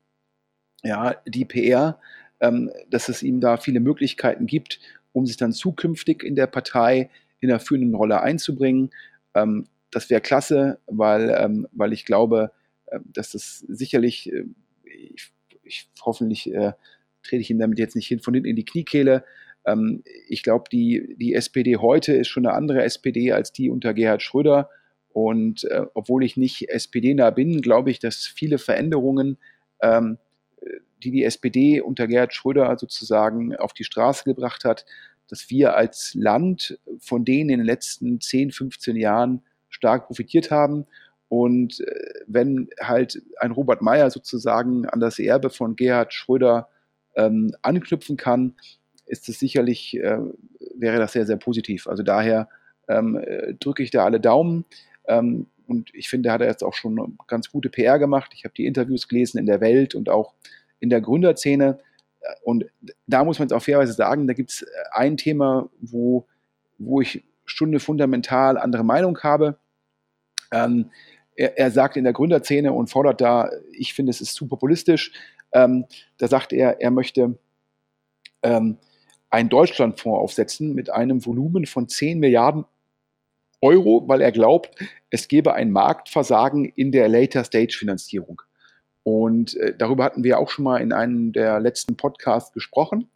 ja, die PR, ähm, dass es ihm da viele Möglichkeiten gibt, um sich dann zukünftig in der Partei in der führenden Rolle einzubringen. Ähm, das wäre klasse, weil, ähm, weil ich glaube, äh, dass das sicherlich, äh, ich, ich, hoffentlich äh, trete ich ihn damit jetzt nicht hin von hinten in die Kniekehle. Ähm, ich glaube, die, die SPD heute ist schon eine andere SPD als die unter Gerhard Schröder. Und äh, obwohl ich nicht SPD-nah bin, glaube ich, dass viele Veränderungen, ähm, die die SPD unter Gerhard Schröder sozusagen auf die Straße gebracht hat, dass wir als Land von denen in den letzten 10, 15 Jahren stark profitiert haben. Und äh, wenn halt ein Robert Meyer sozusagen an das Erbe von Gerhard Schröder ähm, anknüpfen kann, ist es sicherlich, äh, wäre das sehr, sehr positiv. Also daher ähm, äh, drücke ich da alle Daumen. Ähm, und ich finde, hat er jetzt auch schon ganz gute PR gemacht. Ich habe die Interviews gelesen in der Welt und auch in der Gründerszene. Und da muss man jetzt auch fairerweise sagen, da gibt es ein Thema, wo, wo ich eine fundamental andere Meinung habe. Ähm, er, er, sagt in der Gründerszene und fordert da, ich finde, es ist zu populistisch, ähm, da sagt er, er möchte ähm, einen Deutschlandfonds aufsetzen mit einem Volumen von 10 Milliarden Euro, weil er glaubt, es gebe ein Marktversagen in der Later-Stage-Finanzierung. Und äh, darüber hatten wir auch schon mal in einem der letzten Podcasts gesprochen.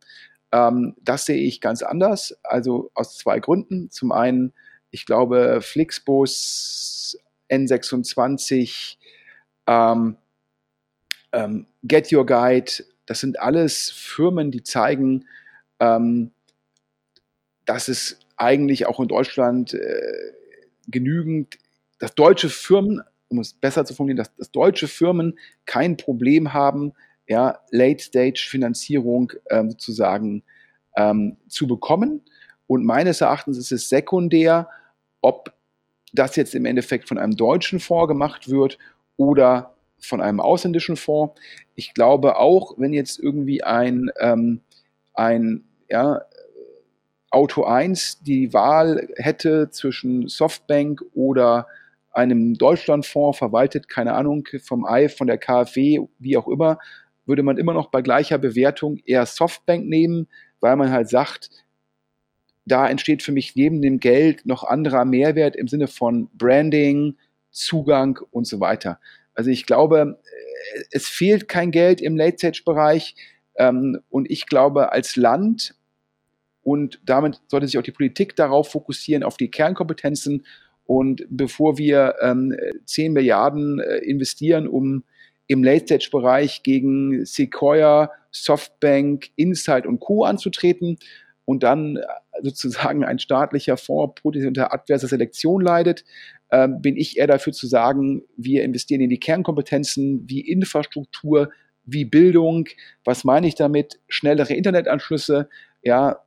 Ähm, das sehe ich ganz anders, also aus zwei Gründen. Zum einen, ich glaube, Flixbus, N26, ähm, ähm, Get Your Guide, das sind alles Firmen, die zeigen, ähm, dass es eigentlich auch in Deutschland äh, genügend, dass deutsche Firmen, um es besser zu formulieren, dass, dass deutsche Firmen kein Problem haben, ja, Late-Stage-Finanzierung ähm, sozusagen ähm, zu bekommen. Und meines Erachtens ist es sekundär, ob das jetzt im Endeffekt von einem deutschen Fonds gemacht wird oder von einem ausländischen Fonds. Ich glaube auch, wenn jetzt irgendwie ein, ähm, ein ja, Auto 1 die Wahl hätte zwischen Softbank oder einem Deutschlandfonds verwaltet, keine Ahnung, vom EI, von der KfW, wie auch immer, würde man immer noch bei gleicher Bewertung eher Softbank nehmen, weil man halt sagt, da entsteht für mich neben dem Geld noch anderer Mehrwert im Sinne von Branding, Zugang und so weiter. Also ich glaube, äh, es fehlt kein Geld im Late-Stage-Bereich ähm, und ich glaube, als Land und damit sollte sich auch die Politik darauf fokussieren, auf die Kernkompetenzen. Und bevor wir ähm, 10 Milliarden äh, investieren, um im Late-Stage-Bereich gegen Sequoia, Softbank, Insight und Co. anzutreten und dann äh, sozusagen ein staatlicher Fonds potenziell unter adverser Selektion leidet, äh, bin ich eher dafür zu sagen, wir investieren in die Kernkompetenzen wie Infrastruktur, wie Bildung. Was meine ich damit? Schnellere Internetanschlüsse, ja,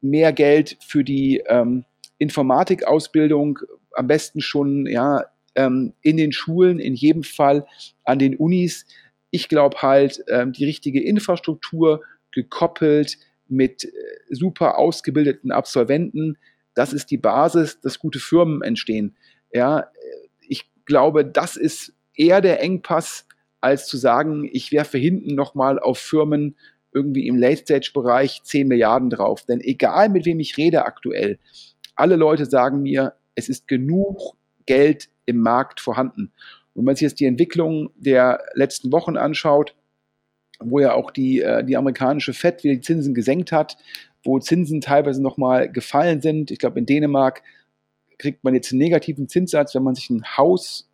mehr Geld für die ähm, Informatikausbildung, am besten schon ja, ähm, in den Schulen, in jedem Fall an den Unis. Ich glaube halt, ähm, die richtige Infrastruktur gekoppelt mit äh, super ausgebildeten Absolventen, das ist die Basis, dass gute Firmen entstehen. Ja, ich glaube, das ist eher der Engpass, als zu sagen, ich werfe hinten nochmal auf Firmen irgendwie im Late-Stage-Bereich 10 Milliarden drauf. Denn egal mit wem ich rede aktuell, alle Leute sagen mir, es ist genug Geld im Markt vorhanden. Und wenn man sich jetzt die Entwicklung der letzten Wochen anschaut, wo ja auch die, äh, die amerikanische Fed wieder die Zinsen gesenkt hat, wo Zinsen teilweise nochmal gefallen sind. Ich glaube, in Dänemark kriegt man jetzt einen negativen Zinssatz, wenn man sich ein Haus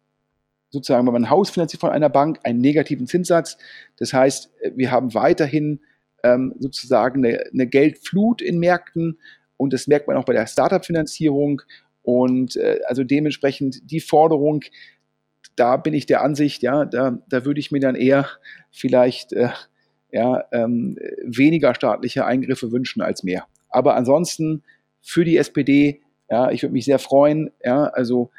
sozusagen, wenn man ein Haus finanziert von einer Bank, einen negativen Zinssatz. Das heißt, wir haben weiterhin ähm, sozusagen eine, eine, Geldflut in Märkten und das merkt man auch bei der Startup-Finanzierung. Und äh, also dementsprechend die Forderung, da bin ich der Ansicht, ja, da, da würde ich mir dann eher vielleicht äh, ja, ähm, weniger staatliche Eingriffe wünschen als mehr. Aber ansonsten für die SPD, ja, ich würde mich sehr freuen, ja, also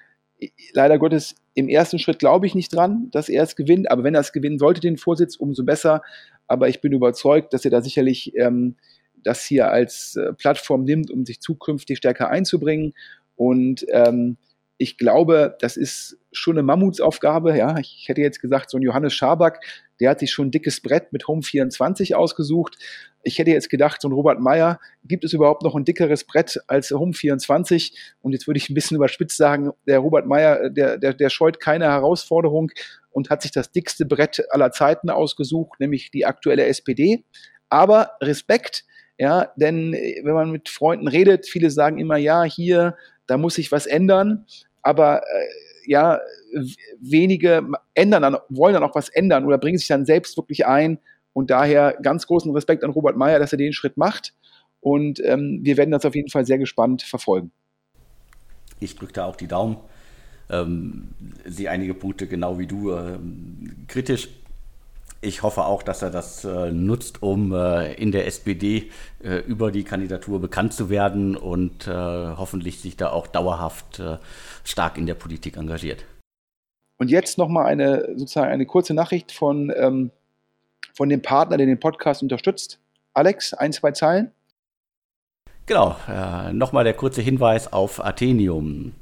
leider Gottes im ersten Schritt glaube ich nicht dran, dass er es gewinnt, aber wenn er es gewinnen sollte, den Vorsitz, umso besser. Aber ich bin überzeugt, dass er da sicherlich ähm, das hier als äh, Plattform nimmt, um sich zukünftig stärker einzubringen. Und ähm, ich glaube, das ist schon eine Mammutsaufgabe. Ja, ich hätte jetzt gesagt, so ein Johannes Schaback, der hat sich schon ein dickes Brett mit Home 24 ausgesucht. Ich hätte jetzt gedacht, so ein Robert Meyer, gibt es überhaupt noch ein dickeres Brett als Home 24? Und jetzt würde ich ein bisschen überspitzt sagen, der Robert Meyer, der, der, der scheut keine Herausforderung und hat sich das dickste Brett aller Zeiten ausgesucht, nämlich die aktuelle SPD. Aber Respekt, ja, denn wenn man mit Freunden redet, viele sagen immer, ja, hier, da muss sich was ändern. Aber äh, ja, wenige ändern dann, wollen dann auch was ändern oder bringen sich dann selbst wirklich ein. Und daher ganz großen Respekt an Robert Meyer, dass er den Schritt macht. Und ähm, wir werden das auf jeden Fall sehr gespannt verfolgen. Ich drücke da auch die Daumen. Ähm, sehe einige Punkte genau wie du ähm, kritisch ich hoffe auch, dass er das äh, nutzt, um äh, in der SPD äh, über die Kandidatur bekannt zu werden und äh, hoffentlich sich da auch dauerhaft äh, stark in der Politik engagiert. Und jetzt nochmal eine sozusagen eine kurze Nachricht von, ähm, von dem Partner, der den Podcast unterstützt. Alex, ein, zwei Zeilen. Genau, äh, nochmal der kurze Hinweis auf Athenium.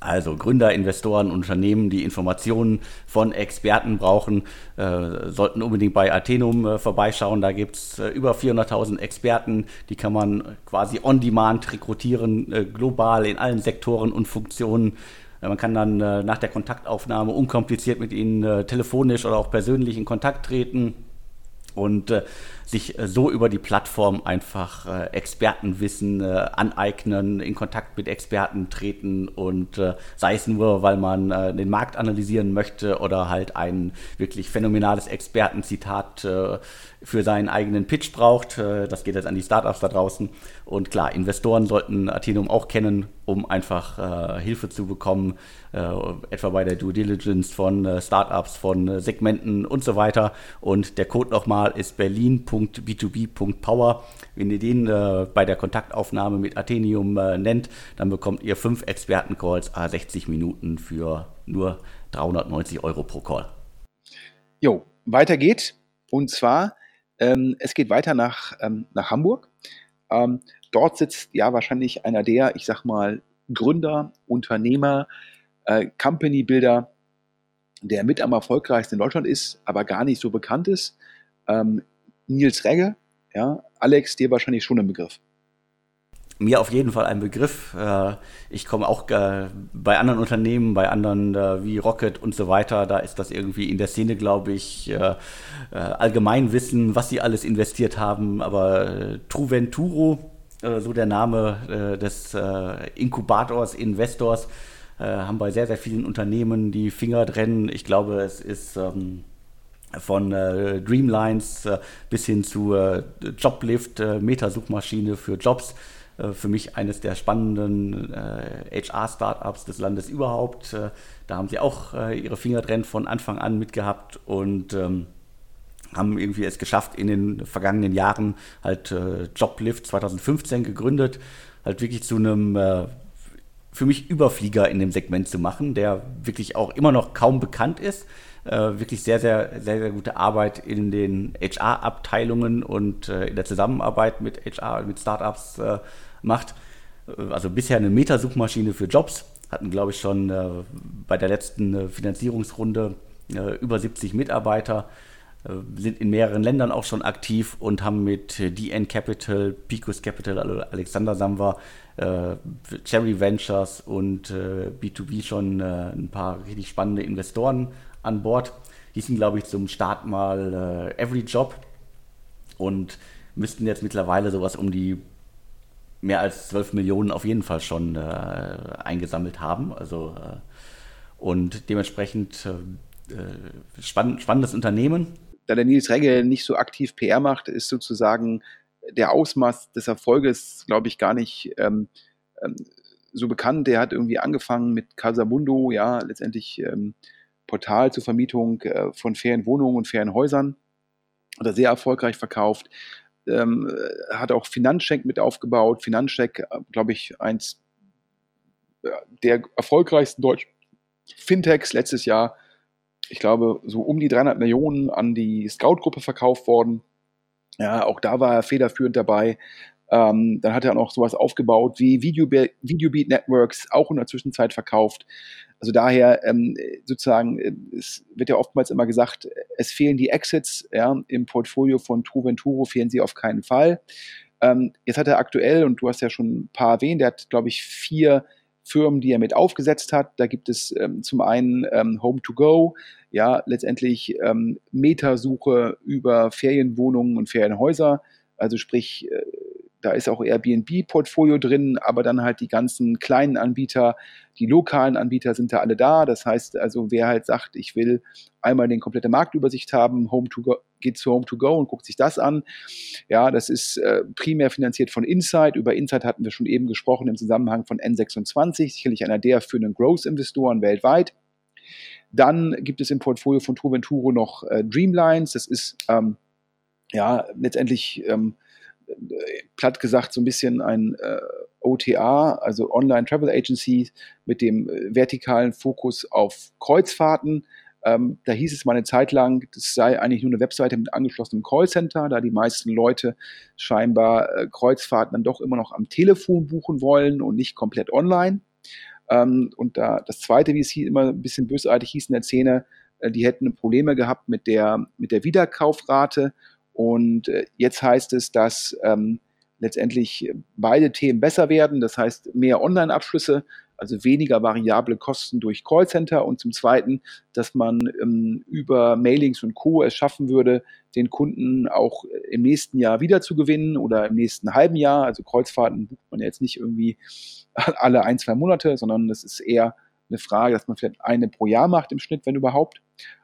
Also Gründer, Investoren, Unternehmen, die Informationen von Experten brauchen, äh, sollten unbedingt bei Athenum äh, vorbeischauen. Da gibt es äh, über 400.000 Experten, die kann man quasi on-demand rekrutieren, äh, global in allen Sektoren und Funktionen. Äh, man kann dann äh, nach der Kontaktaufnahme unkompliziert mit ihnen telefonisch oder auch persönlich in Kontakt treten und sich äh, so über die Plattform einfach äh, Expertenwissen äh, aneignen, in Kontakt mit Experten treten und sei es nur, weil man den Markt analysieren möchte oder halt ein wirklich phänomenales Expertenzitat für seinen eigenen Pitch braucht. das geht jetzt an die Startups da draußen. Und klar, Investoren sollten Athenum auch kennen, um einfach Hilfe zu bekommen, etwa bei der Due Diligence von Startups, von Segmenten und so weiter. Und der Code nochmal ist berlin.b2b.power. Wenn ihr den äh, bei der Kontaktaufnahme mit Athenium äh, nennt, dann bekommt ihr fünf Expertencalls a 60 Minuten für nur 390 Euro pro Call. Jo, weiter geht. Und zwar, ähm, es geht weiter nach, ähm, nach Hamburg. Ähm, dort sitzt ja wahrscheinlich einer der, ich sag mal, Gründer, Unternehmer, äh, Company-Builder, der mit am erfolgreichsten in Deutschland ist, aber gar nicht so bekannt ist. Ähm, Nils Regge, ja, Alex, dir wahrscheinlich schon ein Begriff. Mir auf jeden Fall ein Begriff. Äh, ich komme auch äh, bei anderen Unternehmen, bei anderen äh, wie Rocket und so weiter, da ist das irgendwie in der Szene, glaube ich, Allgemeinwissen, was sie alles investiert haben. Aber Truventuro, so der Name des Inkubators, Investors, haben bei sehr, sehr vielen Unternehmen die Finger drin. Ich glaube, es ist ähm, von äh, Dreamlines äh, bis hin zu äh, Joblift, äh, Metasuchmaschine für Jobs. Äh, für mich eines der spannenden HR-Startups äh, des Landes überhaupt. Äh, da haben sie auch ihre Finger drin von Anfang an mitgehabt und ähm, haben irgendwie es geschafft, in den vergangenen Jahren halt Joblift 2015 gegründet, halt wirklich zu einem für mich Überflieger in dem Segment zu machen, der wirklich auch immer noch kaum bekannt ist äh, wirklich sehr, sehr, sehr, sehr gute Arbeit in den HR-Abteilungen und äh, in der Zusammenarbeit mit HR, mit Startups äh, macht. Äh, also bisher eine Metasuchmaschine für Jobs, hatten, glaube ich, schon äh, bei der letzten äh, Finanzierungsrunde über 70 Mitarbeiter, sind in mehreren Ländern auch schon aktiv und haben mit DN Capital, Picos Capital, also Alexander Samwer, Cherry Ventures und B2B schon ein paar richtig spannende Investoren an Bord. Sind, glaube ich, zum Start mal äh, Every Job und müssten jetzt mittlerweile sowas um die mehr als 12 Millionen auf jeden Fall schon äh, eingesammelt haben. Also äh, und dementsprechend äh, äh, spann spannendes Unternehmen. Da der Nils Regge nicht so aktiv PR macht, ist sozusagen der Ausmaß des Erfolges, glaube ich, gar nicht ähm, ähm, so bekannt. Der hat irgendwie angefangen mit Casamundo, ja, letztendlich ähm, Portal zur Vermietung äh, von Ferienwohnungen und Ferienhäusern. Hat er sehr erfolgreich verkauft. Ähm, hat auch Finanzcheck mit aufgebaut. Finanzcheck, äh, glaube ich, eins der erfolgreichsten deutschen Fintechs letztes Jahr. Ich glaube, so um die 300 Millionen an die Scout-Gruppe verkauft worden. Ja, auch da war er federführend dabei. Ähm, dann hat er auch noch sowas aufgebaut wie Videobeat Video Networks, auch in der Zwischenzeit verkauft. Also daher ähm, sozusagen, äh, es wird ja oftmals immer gesagt, es fehlen die Exits, ja, im Portfolio von Truventuro fehlen sie auf keinen Fall. Ähm, jetzt hat er aktuell, und du hast ja schon ein paar erwähnt, er hat, glaube ich, vier Firmen, die er mit aufgesetzt hat. Da gibt es ähm, zum einen ähm, Home to Go, ja, letztendlich ähm, Metasuche über Ferienwohnungen und Ferienhäuser. Also sprich, äh, da ist auch Airbnb-Portfolio drin, aber dann halt die ganzen kleinen Anbieter, die lokalen Anbieter sind da alle da. Das heißt also, wer halt sagt, ich will einmal den komplette Marktübersicht haben, Home to go, geht zu Home to Go und guckt sich das an. Ja, das ist äh, primär finanziert von Insight. Über Insight hatten wir schon eben gesprochen im Zusammenhang von N26, sicherlich einer der führenden Growth-Investoren weltweit. Dann gibt es im Portfolio von Truventuro noch äh, Dreamlines. Das ist ähm, ja letztendlich ähm, platt gesagt so ein bisschen ein äh, OTA, also Online Travel Agency, mit dem äh, vertikalen Fokus auf Kreuzfahrten. Ähm, da hieß es mal eine Zeit lang, das sei eigentlich nur eine Webseite mit angeschlossenem Callcenter, da die meisten Leute scheinbar äh, Kreuzfahrten dann doch immer noch am Telefon buchen wollen und nicht komplett online. Ähm, und da das zweite, wie es hier immer ein bisschen bösartig hieß in der Szene, äh, die hätten Probleme gehabt mit der, mit der Wiederkaufrate und äh, jetzt heißt es, dass ähm, letztendlich beide Themen besser werden. Das heißt, mehr Online-Abschlüsse, also weniger variable Kosten durch Callcenter. Und zum Zweiten, dass man ähm, über Mailings und Co. es schaffen würde, den Kunden auch im nächsten Jahr wieder zu gewinnen oder im nächsten halben Jahr. Also Kreuzfahrten bucht man jetzt nicht irgendwie alle ein, zwei Monate, sondern das ist eher eine Frage, dass man vielleicht eine pro Jahr macht im Schnitt, wenn überhaupt.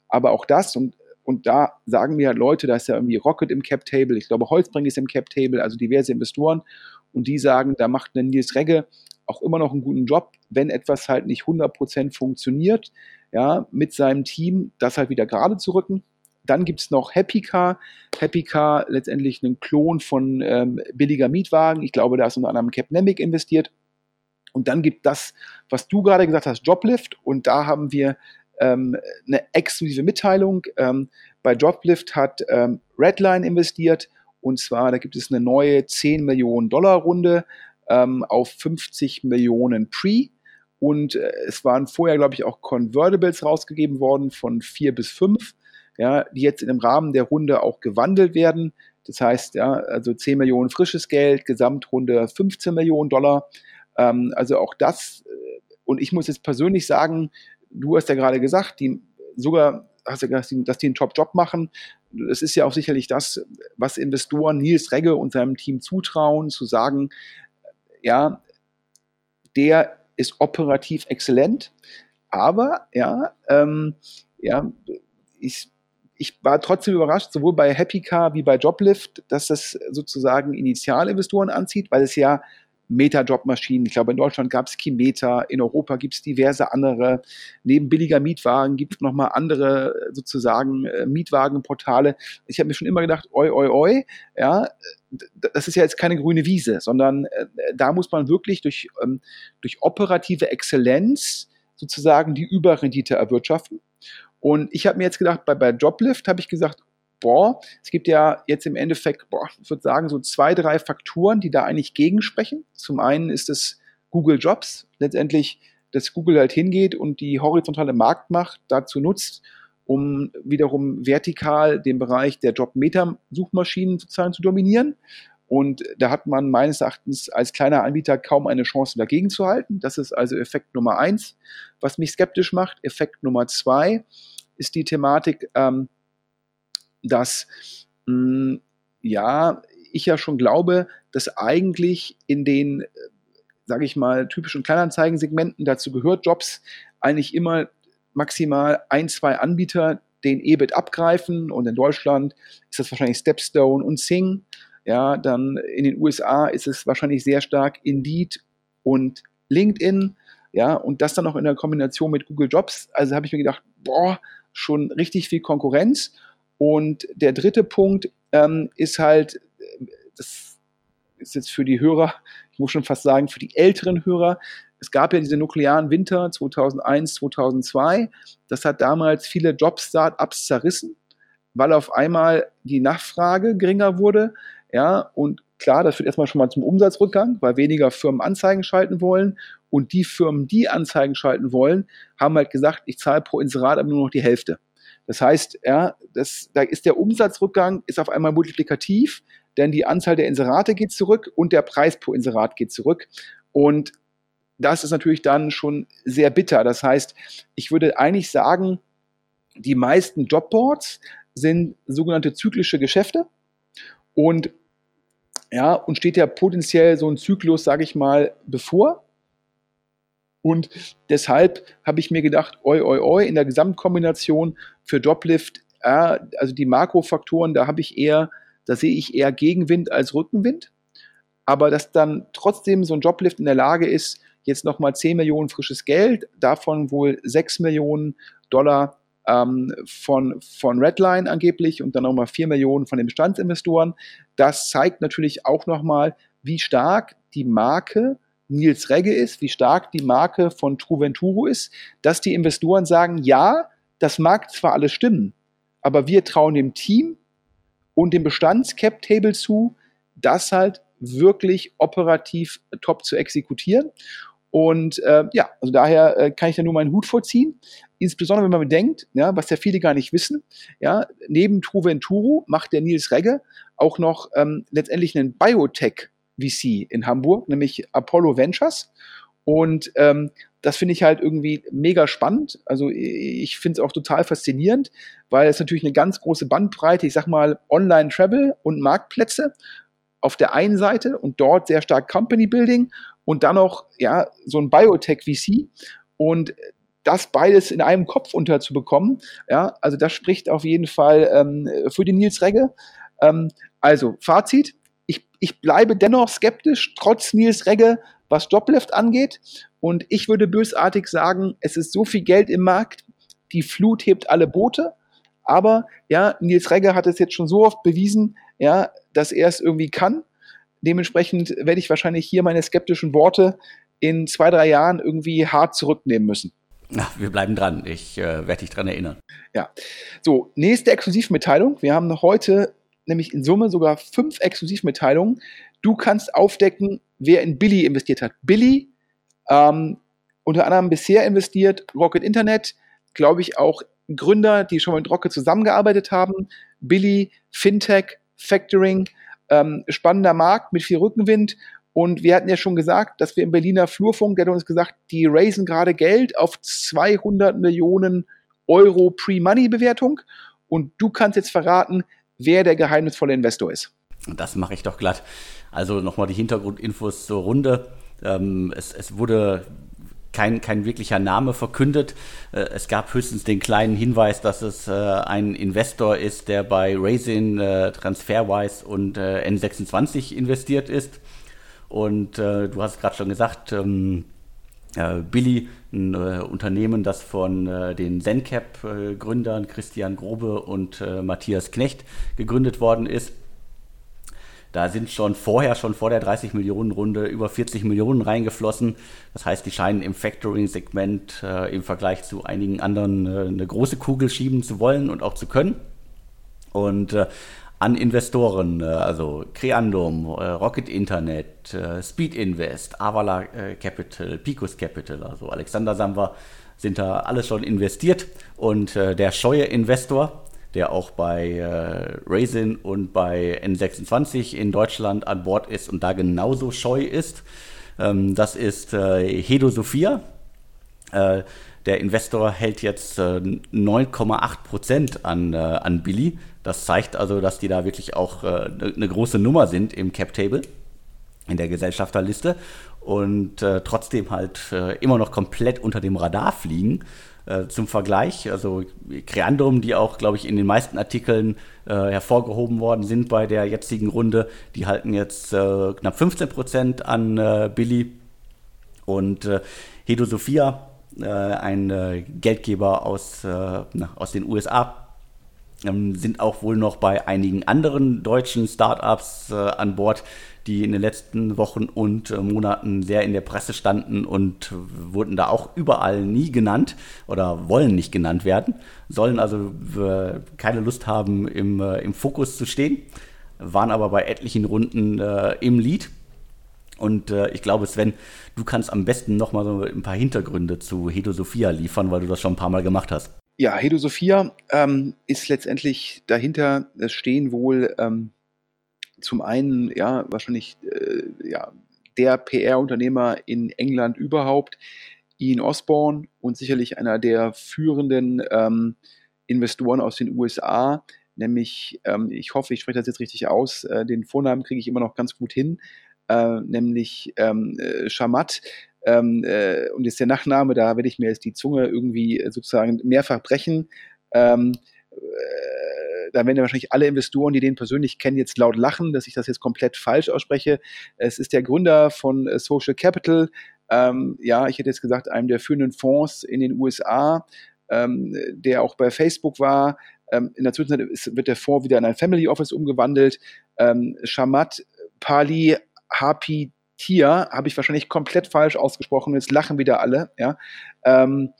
Aber auch das, und und da sagen mir halt Leute, da ist ja irgendwie Rocket im Cap Table, ich glaube Holzbring ist im Cap Table, also diverse Investoren. Und die sagen, da macht ein Nils Regge auch immer noch einen guten Job, wenn etwas halt nicht 100% funktioniert, ja, mit seinem Team, das halt wieder gerade zu rücken. Dann gibt es noch Happy Car. Happy Car letztendlich ein Klon von ähm, billiger Mietwagen. Ich glaube, da ist unter anderem Capnemic investiert. Und dann gibt das, was du gerade gesagt hast, Joblift. Und da haben wir ähm, eine exklusive Mitteilung. Ähm, bei Joblift hat ähm, Redline investiert und zwar, da gibt es eine neue 10 Millionen Dollar Runde ähm, auf 50 Millionen Pre. Und äh, es waren vorher, glaube ich, auch Convertibles rausgegeben worden von 4 bis 5, ja, die jetzt im Rahmen der Runde auch gewandelt werden. Das heißt, ja, also 10 Millionen frisches Geld, Gesamtrunde 15 Millionen Dollar. Ähm, also auch das, äh, und ich muss jetzt persönlich sagen, du hast ja gerade gesagt, die sogar hast du gesagt, dass die einen Top-Job machen. Das ist ja auch sicherlich das, was Investoren Nils Regge und seinem Team zutrauen, zu sagen, ja, der ist operativ exzellent, aber ja, ähm, ja, ich, ich war trotzdem überrascht, sowohl bei Happy Car wie bei Joblift, dass das sozusagen Initialinvestoren anzieht, weil es ja Meta-Jobmaschinen. Ich glaube, in Deutschland gab es Kimeter, in Europa gibt es diverse andere. Neben billiger Mietwagen gibt es nochmal andere sozusagen äh, Mietwagenportale. Ich habe mir schon immer gedacht, oi, oi, oi, ja, das ist ja jetzt keine grüne Wiese, sondern äh, da muss man wirklich durch, ähm, durch operative Exzellenz sozusagen die Überrendite erwirtschaften. Und ich habe mir jetzt gedacht, bei, bei Joblift habe ich gesagt, boah, es gibt ja jetzt im Endeffekt, boah, ich würde sagen, so zwei, drei Faktoren, die da eigentlich gegensprechen. Zum einen ist es Google Jobs, letztendlich, dass Google halt hingeht und die horizontale Marktmacht dazu nutzt, um wiederum vertikal den Bereich der Job-Meta-Suchmaschinen sozusagen zu dominieren. Und da hat man meines Erachtens als kleiner Anbieter kaum eine Chance dagegen zu halten. Das ist also Effekt Nummer eins, was mich skeptisch macht. Effekt Nummer zwei ist die Thematik, ähm, dass mh, hm, ja, ich ja schon glaube, dass eigentlich in den, sage ich mal, typischen Kleinanzeigensegmenten dazu gehört, Jobs eigentlich immer maximal ein, zwei Anbieter den EBIT abgreifen und in Deutschland ist das wahrscheinlich Stepstone und Sing. Ja, dann in den USA ist es wahrscheinlich sehr stark Indeed und LinkedIn. ja, und das dann noch in der Kombination mit Google Jobs, also habe ich mir gedacht, boah, schon richtig viel Konkurrenz. Und der dritte Punkt ähm, ist halt, das ist jetzt für die Hörer, ich muss schon fast sagen, für die älteren Hörer, es gab ja diese nuklearen Winter 2001, 2002. Das hat damals viele Job-Startups zerrissen, weil auf einmal die Nachfrage geringer wurde. Ja, und klar, das führt erstmal schon mal zum Umsatzrückgang, weil weniger Firmen Anzeigen schalten wollen. Und die Firmen, die Anzeigen schalten wollen, haben halt gesagt, ich zahle pro Inserat aber nur noch die Hälfte. Das heißt, ja, das, da ist der Umsatzrückgang ist auf einmal multiplikativ, denn die Anzahl der Inserate geht zurück und der Preis pro Inserat geht zurück. Und das ist natürlich dann schon sehr bitter. Das heißt, ich würde eigentlich sagen, die meisten Jobboards sind sogenannte zyklische Geschäfte und ja, und steht ja potenziell so ein Zyklus, sage ich mal, bevor. Und deshalb habe ich mir gedacht, oi, oi, oi, in der Gesamtkombination für Joblift, äh, also die Makrofaktoren, da habe ich eher, da sehe ich eher Gegenwind als Rückenwind. Aber dass dann trotzdem so ein Joblift in der Lage ist, jetzt nochmal 10 Millionen frisches Geld, davon wohl 6 Millionen Dollar ähm, von, von Redline angeblich und dann nochmal 4 Millionen von den Bestandsinvestoren. Das zeigt natürlich auch nochmal, wie stark die Marke Nils Regge ist, wie stark die Marke von Truventuro ist, dass die Investoren sagen, ja, das mag zwar alles stimmen, aber wir trauen dem Team und dem Bestands-Cap-Table zu, das halt wirklich operativ top zu exekutieren. Und äh, ja, also daher äh, kann ich da nur meinen Hut vorziehen. Insbesondere wenn man bedenkt, ja, was ja viele gar nicht wissen, ja, neben Truventuro macht der Nils Regge auch noch ähm, letztendlich einen Biotech VC in Hamburg, nämlich Apollo Ventures. Und ähm, das finde ich halt irgendwie mega spannend. Also ich finde es auch total faszinierend, weil es natürlich eine ganz große Bandbreite, ich sag mal, Online-Travel und Marktplätze auf der einen Seite und dort sehr stark Company Building und dann noch ja so ein Biotech VC und das beides in einem Kopf unterzubekommen, ja, also das spricht auf jeden Fall ähm, für den Nils Regge. Ähm, also Fazit, ich, bleibe dennoch skeptisch, trotz Nils Regge, was Joblift angeht. Und ich würde bösartig sagen, es ist so viel Geld im Markt, die Flut hebt alle Boote. Aber ja, Nils Regge hat es jetzt schon so oft bewiesen, ja, dass er es irgendwie kann. Dementsprechend werde ich wahrscheinlich hier meine skeptischen Worte in zwei, drei Jahren irgendwie hart zurücknehmen müssen. Ach, wir bleiben dran. Ich äh, werde dich dran erinnern. Ja. So, nächste Exklusivmitteilung. Wir haben heute nämlich in Summe sogar fünf Exklusivmitteilungen. Du kannst aufdecken, wer in Billy investiert hat. Billy, ähm, unter anderem bisher investiert, Rocket Internet, glaube ich auch Gründer, die schon mit Rocket zusammengearbeitet haben. Billy, Fintech, Factoring, ähm, spannender Markt mit viel Rückenwind. Und wir hatten ja schon gesagt, dass wir im Berliner Flurfunk, der hat uns gesagt, die raisen gerade Geld auf 200 Millionen Euro Pre-Money-Bewertung. Und du kannst jetzt verraten, wer der geheimnisvolle Investor ist. Das mache ich doch glatt. Also nochmal die Hintergrundinfos zur Runde. Ähm, es, es, wurde kein, kein wirklicher Name verkündet. Äh, es gab höchstens den kleinen Hinweis, dass es äh, ein Investor ist, der bei Raisin, äh, Transferwise und äh, N26 investiert ist. Und du hast gerade schon gesagt, ähm, äh, Billy, ein Unternehmen, das von den ZenCap-Gründern Christian Grobe und Matthias Knecht gegründet worden ist da sind schon vorher, schon vor der 30 Millionen Runde, über 40 Millionen reingeflossen. Das heißt, die scheinen im Factoring-Segment äh, im Vergleich zu einigen anderen äh, eine große Kugel schieben zu wollen und auch zu können. Und äh, an Investoren, äh, also Creandum, äh, Rocket Internet, äh, Speed Invest, Avala Capital, Picos Capital, also Alexander Samba, sind da alles schon investiert. Und der scheue Investor, der auch bei Raisin und bei N26 in Deutschland an Bord ist und da genauso scheu ist. Ähm, das ist Hedo Sophia. Der Investor hält jetzt 9,8 äh, Prozent an, an Billy. Das zeigt also, dass die da wirklich auch eine äh, ne große Nummer sind im Cap Table, in der Gesellschafterliste und trotzdem halt immer noch komplett unter dem Radar fliegen. Äh, zum Vergleich, also Creandum, die auch, glaube ich, in den meisten Artikeln äh, hervorgehoben worden sind bei der jetzigen Runde, die halten jetzt äh, knapp 15 Prozent an äh, Billy. Und äh, Hedo Sophia, äh, ein äh, Geldgeber aus, äh, aus den USA, sind auch wohl noch bei einigen anderen deutschen Startups äh, an Bord, die in den letzten Wochen und äh, Monaten sehr in der Presse standen und wurden da auch überall nie genannt oder wollen nicht genannt werden, sollen also äh, keine Lust haben, im, äh, im Fokus zu stehen, waren aber bei etlichen Runden äh, im Lead. Und äh, ich glaube, Sven, du kannst am besten noch mal so ein paar Hintergründe zu Hedo Sophia liefern, weil du das schon ein paar Mal gemacht hast. Ja, Hedo Sophia ähm, ist letztendlich dahinter, es stehen wohl ähm, zum einen, ja, wahrscheinlich äh, ja, der PR-Unternehmer in England überhaupt, Ian Osborne und sicherlich einer der führenden ähm, Investoren aus den USA, nämlich, ähm, ich hoffe, ich spreche das jetzt richtig aus, äh, den Vornamen kriege ich immer noch ganz gut hin, äh, nämlich ähm, äh, Shamat. Ähm, äh, und jetzt der Nachname, da werde ich mir jetzt die Zunge irgendwie sozusagen mehrfach brechen. Ähm, äh, da werden ja wahrscheinlich alle Investoren, die den persönlich kennen, jetzt laut lachen, dass ich das jetzt komplett falsch ausspreche. Es ist der Gründer von äh, Social Capital. Ähm, ja, ich hätte jetzt gesagt, einem der führenden Fonds in den USA, ähm, der auch bei Facebook war. Ähm, in der Zwischenzeit ist, wird der Fonds wieder in ein Family Office umgewandelt. Ähm, Shamat Pali Hapi Tia habe ich wahrscheinlich komplett falsch ausgesprochen. Jetzt lachen wieder alle. Ja. Ähm,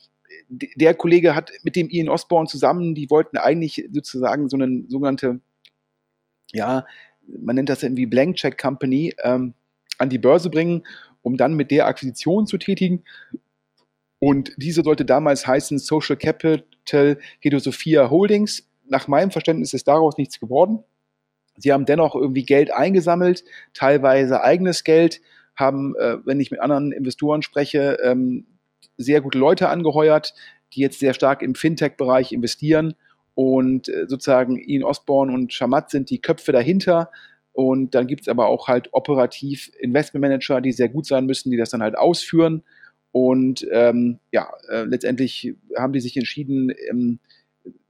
der Kollege hat mit dem Ian Osborne zusammen, die wollten eigentlich sozusagen so eine sogenannte, ja, man nennt das irgendwie Blank Check Company, ähm, an die Börse bringen, um dann mit der Akquisition zu tätigen. Und diese sollte damals heißen Social Capital Hedosophia Holdings. Nach meinem Verständnis ist daraus nichts geworden. Sie haben dennoch irgendwie Geld eingesammelt, teilweise eigenes Geld, haben, äh, wenn ich mit anderen Investoren spreche, ähm, sehr gute Leute angeheuert, die jetzt sehr stark im Fintech-Bereich investieren. Und äh, sozusagen Ian Osborne und Shamat sind die Köpfe dahinter. Und dann gibt es aber auch halt operativ Investmentmanager, die sehr gut sein müssen, die das dann halt ausführen. Und ähm, ja, äh, letztendlich haben die sich entschieden, ähm,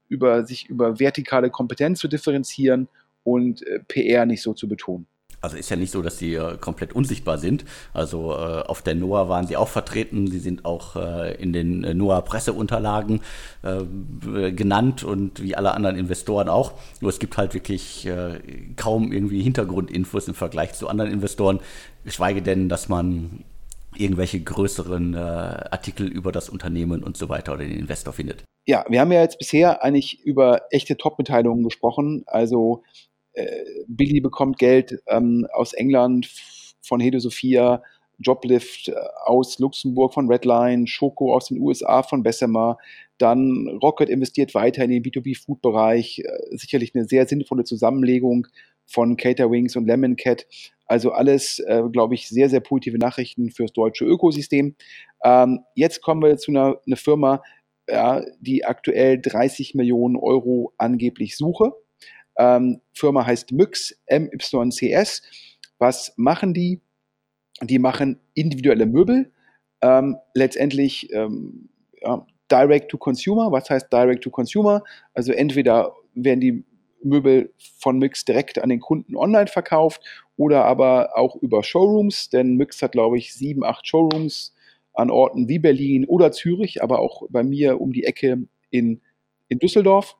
über sich über vertikale Kompetenz zu differenzieren und äh, PR nicht so zu betonen. Also ist ja nicht so, dass sie äh, komplett unsichtbar sind. Also äh, auf der NOAA waren sie auch vertreten. Sie sind auch äh, in den äh, NOAA Presseunterlagen äh, genannt und wie alle anderen Investoren auch. Nur es gibt halt wirklich kaum irgendwie Hintergrundinfos im Vergleich zu anderen Investoren, geschweige denn, dass man irgendwelche größeren Artikel über das Unternehmen und so weiter oder den Investor findet. Ja, wir haben ja jetzt bisher eigentlich über echte Top-Mitteilungen gesprochen. Also äh, Billy bekommt Geld ähm, aus England von Hede Sophia, Joblift äh, aus Luxemburg von Redline, Schoko aus den USA von Bessemer, dann Rocket investiert weiter in den B2B-Food-Bereich, äh, sicherlich eine sehr sinnvolle Zusammenlegung von Caterwings und Lemon Cat. Also alles, äh, glaube ich, sehr, sehr positive Nachrichten fürs deutsche Ökosystem. Ähm, jetzt kommen wir zu einer, einer Firma, ja, die aktuell 30 Millionen Euro angeblich suche. Ähm, Firma heißt MYX, MYCS. Was machen die? Die machen individuelle Möbel, ähm, letztendlich ähm, ja, Direct to Consumer. Was heißt Direct to Consumer? Also entweder werden die Möbel von Mix direkt an den Kunden online verkauft oder aber auch über Showrooms, denn Mix hat, glaube ich, sieben, acht Showrooms an Orten wie Berlin oder Zürich, aber auch bei mir um die Ecke in, in Düsseldorf.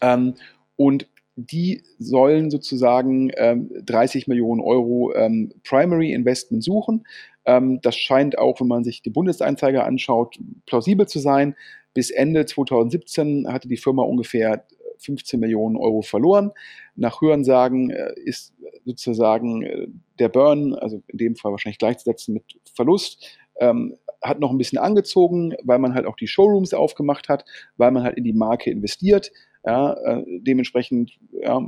Ähm, und die sollen sozusagen ähm, 30 Millionen Euro ähm, Primary Investment suchen. Ähm, das scheint auch, wenn man sich die Bundesanzeiger anschaut, plausibel zu sein. Bis Ende 2017 hatte die Firma ungefähr 15 Millionen Euro verloren. Nach Hörensagen äh, ist sozusagen äh, der Burn, also in dem Fall wahrscheinlich gleichzusetzen mit Verlust, ähm, hat noch ein bisschen angezogen, weil man halt auch die Showrooms aufgemacht hat, weil man halt in die Marke investiert. Ja, äh, dementsprechend ja,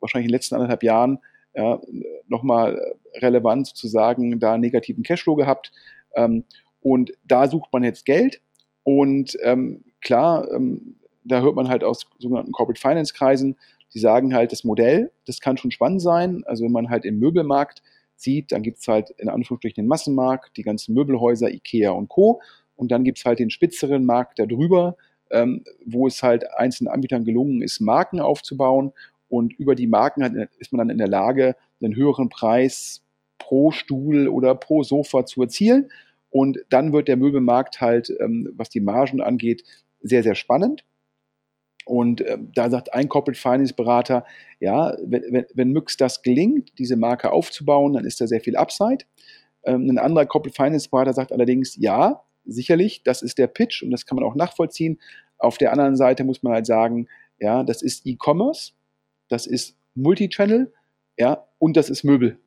wahrscheinlich in den letzten anderthalb Jahren ja, nochmal relevant sozusagen da negativen Cashflow gehabt. Ähm, und da sucht man jetzt Geld. Und ähm, klar, ähm, da hört man halt aus sogenannten Corporate Finance Kreisen, die sagen halt, das Modell, das kann schon spannend sein. Also wenn man halt im Möbelmarkt sieht, dann gibt es halt in Anführungsstrichen den Massenmarkt, die ganzen Möbelhäuser, Ikea und Co. Und dann gibt es halt den spitzeren Markt darüber, ähm, wo es halt einzelnen Anbietern gelungen ist, Marken aufzubauen. Und über die Marken hat, ist man dann in der Lage, einen höheren Preis pro Stuhl oder pro Sofa zu erzielen. Und dann wird der Möbelmarkt halt, ähm, was die Margen angeht, sehr, sehr spannend. Und äh, da sagt ein Corporate Finance Berater, ja, wenn, wenn, wenn Myx das gelingt, diese Marke aufzubauen, dann ist da sehr viel Upside. Ähm, ein anderer Corporate Finance Berater sagt allerdings, ja, sicherlich, das ist der Pitch und das kann man auch nachvollziehen. Auf der anderen Seite muss man halt sagen, ja, das ist E-Commerce, das ist Multichannel, ja, und das ist Möbel.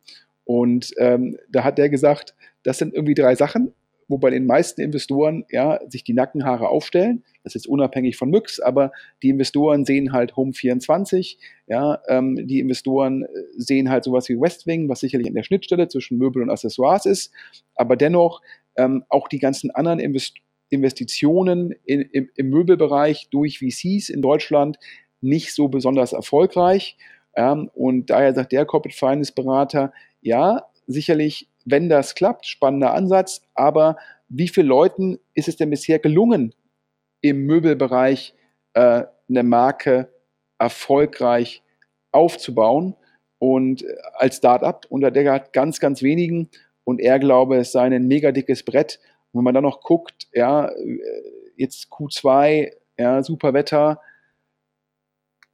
Und ähm, da hat der gesagt, das sind irgendwie drei Sachen, wo bei den meisten Investoren ja, sich die Nackenhaare aufstellen. Das ist unabhängig von Myx, aber die Investoren sehen halt Home24, ja, ähm, die Investoren äh, sehen halt sowas wie Westwing, was sicherlich an der Schnittstelle zwischen Möbel und Accessoires ist, aber dennoch ähm, auch die ganzen anderen Invest Investitionen in, im, im, Möbelbereich durch VCs in Deutschland nicht so besonders erfolgreich. Ähm, und daher sagt der Corporate Finance Berater, ja, sicherlich wenn das klappt, spannender Ansatz, aber wie vielen Leuten ist es denn bisher gelungen, im Möbelbereich äh, eine Marke erfolgreich aufzubauen und äh, als Startup unter der ganz, ganz wenigen und er glaube, es sei ein mega dickes Brett. Und wenn man dann noch guckt, ja, äh, jetzt Q2, ja, super Wetter,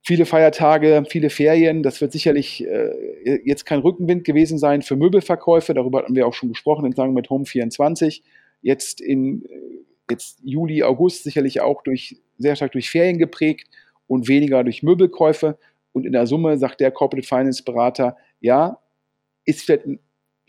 viele Feiertage, viele Ferien. Das wird sicherlich äh, jetzt kein Rückenwind gewesen sein für Möbelverkäufe. Darüber hatten wir auch schon gesprochen Sagen mit Home 24. Jetzt in äh, jetzt Juli, August sicherlich auch durch sehr stark durch Ferien geprägt und weniger durch Möbelkäufe. Und in der Summe sagt der Corporate Finance Berater, ja, ist vielleicht ein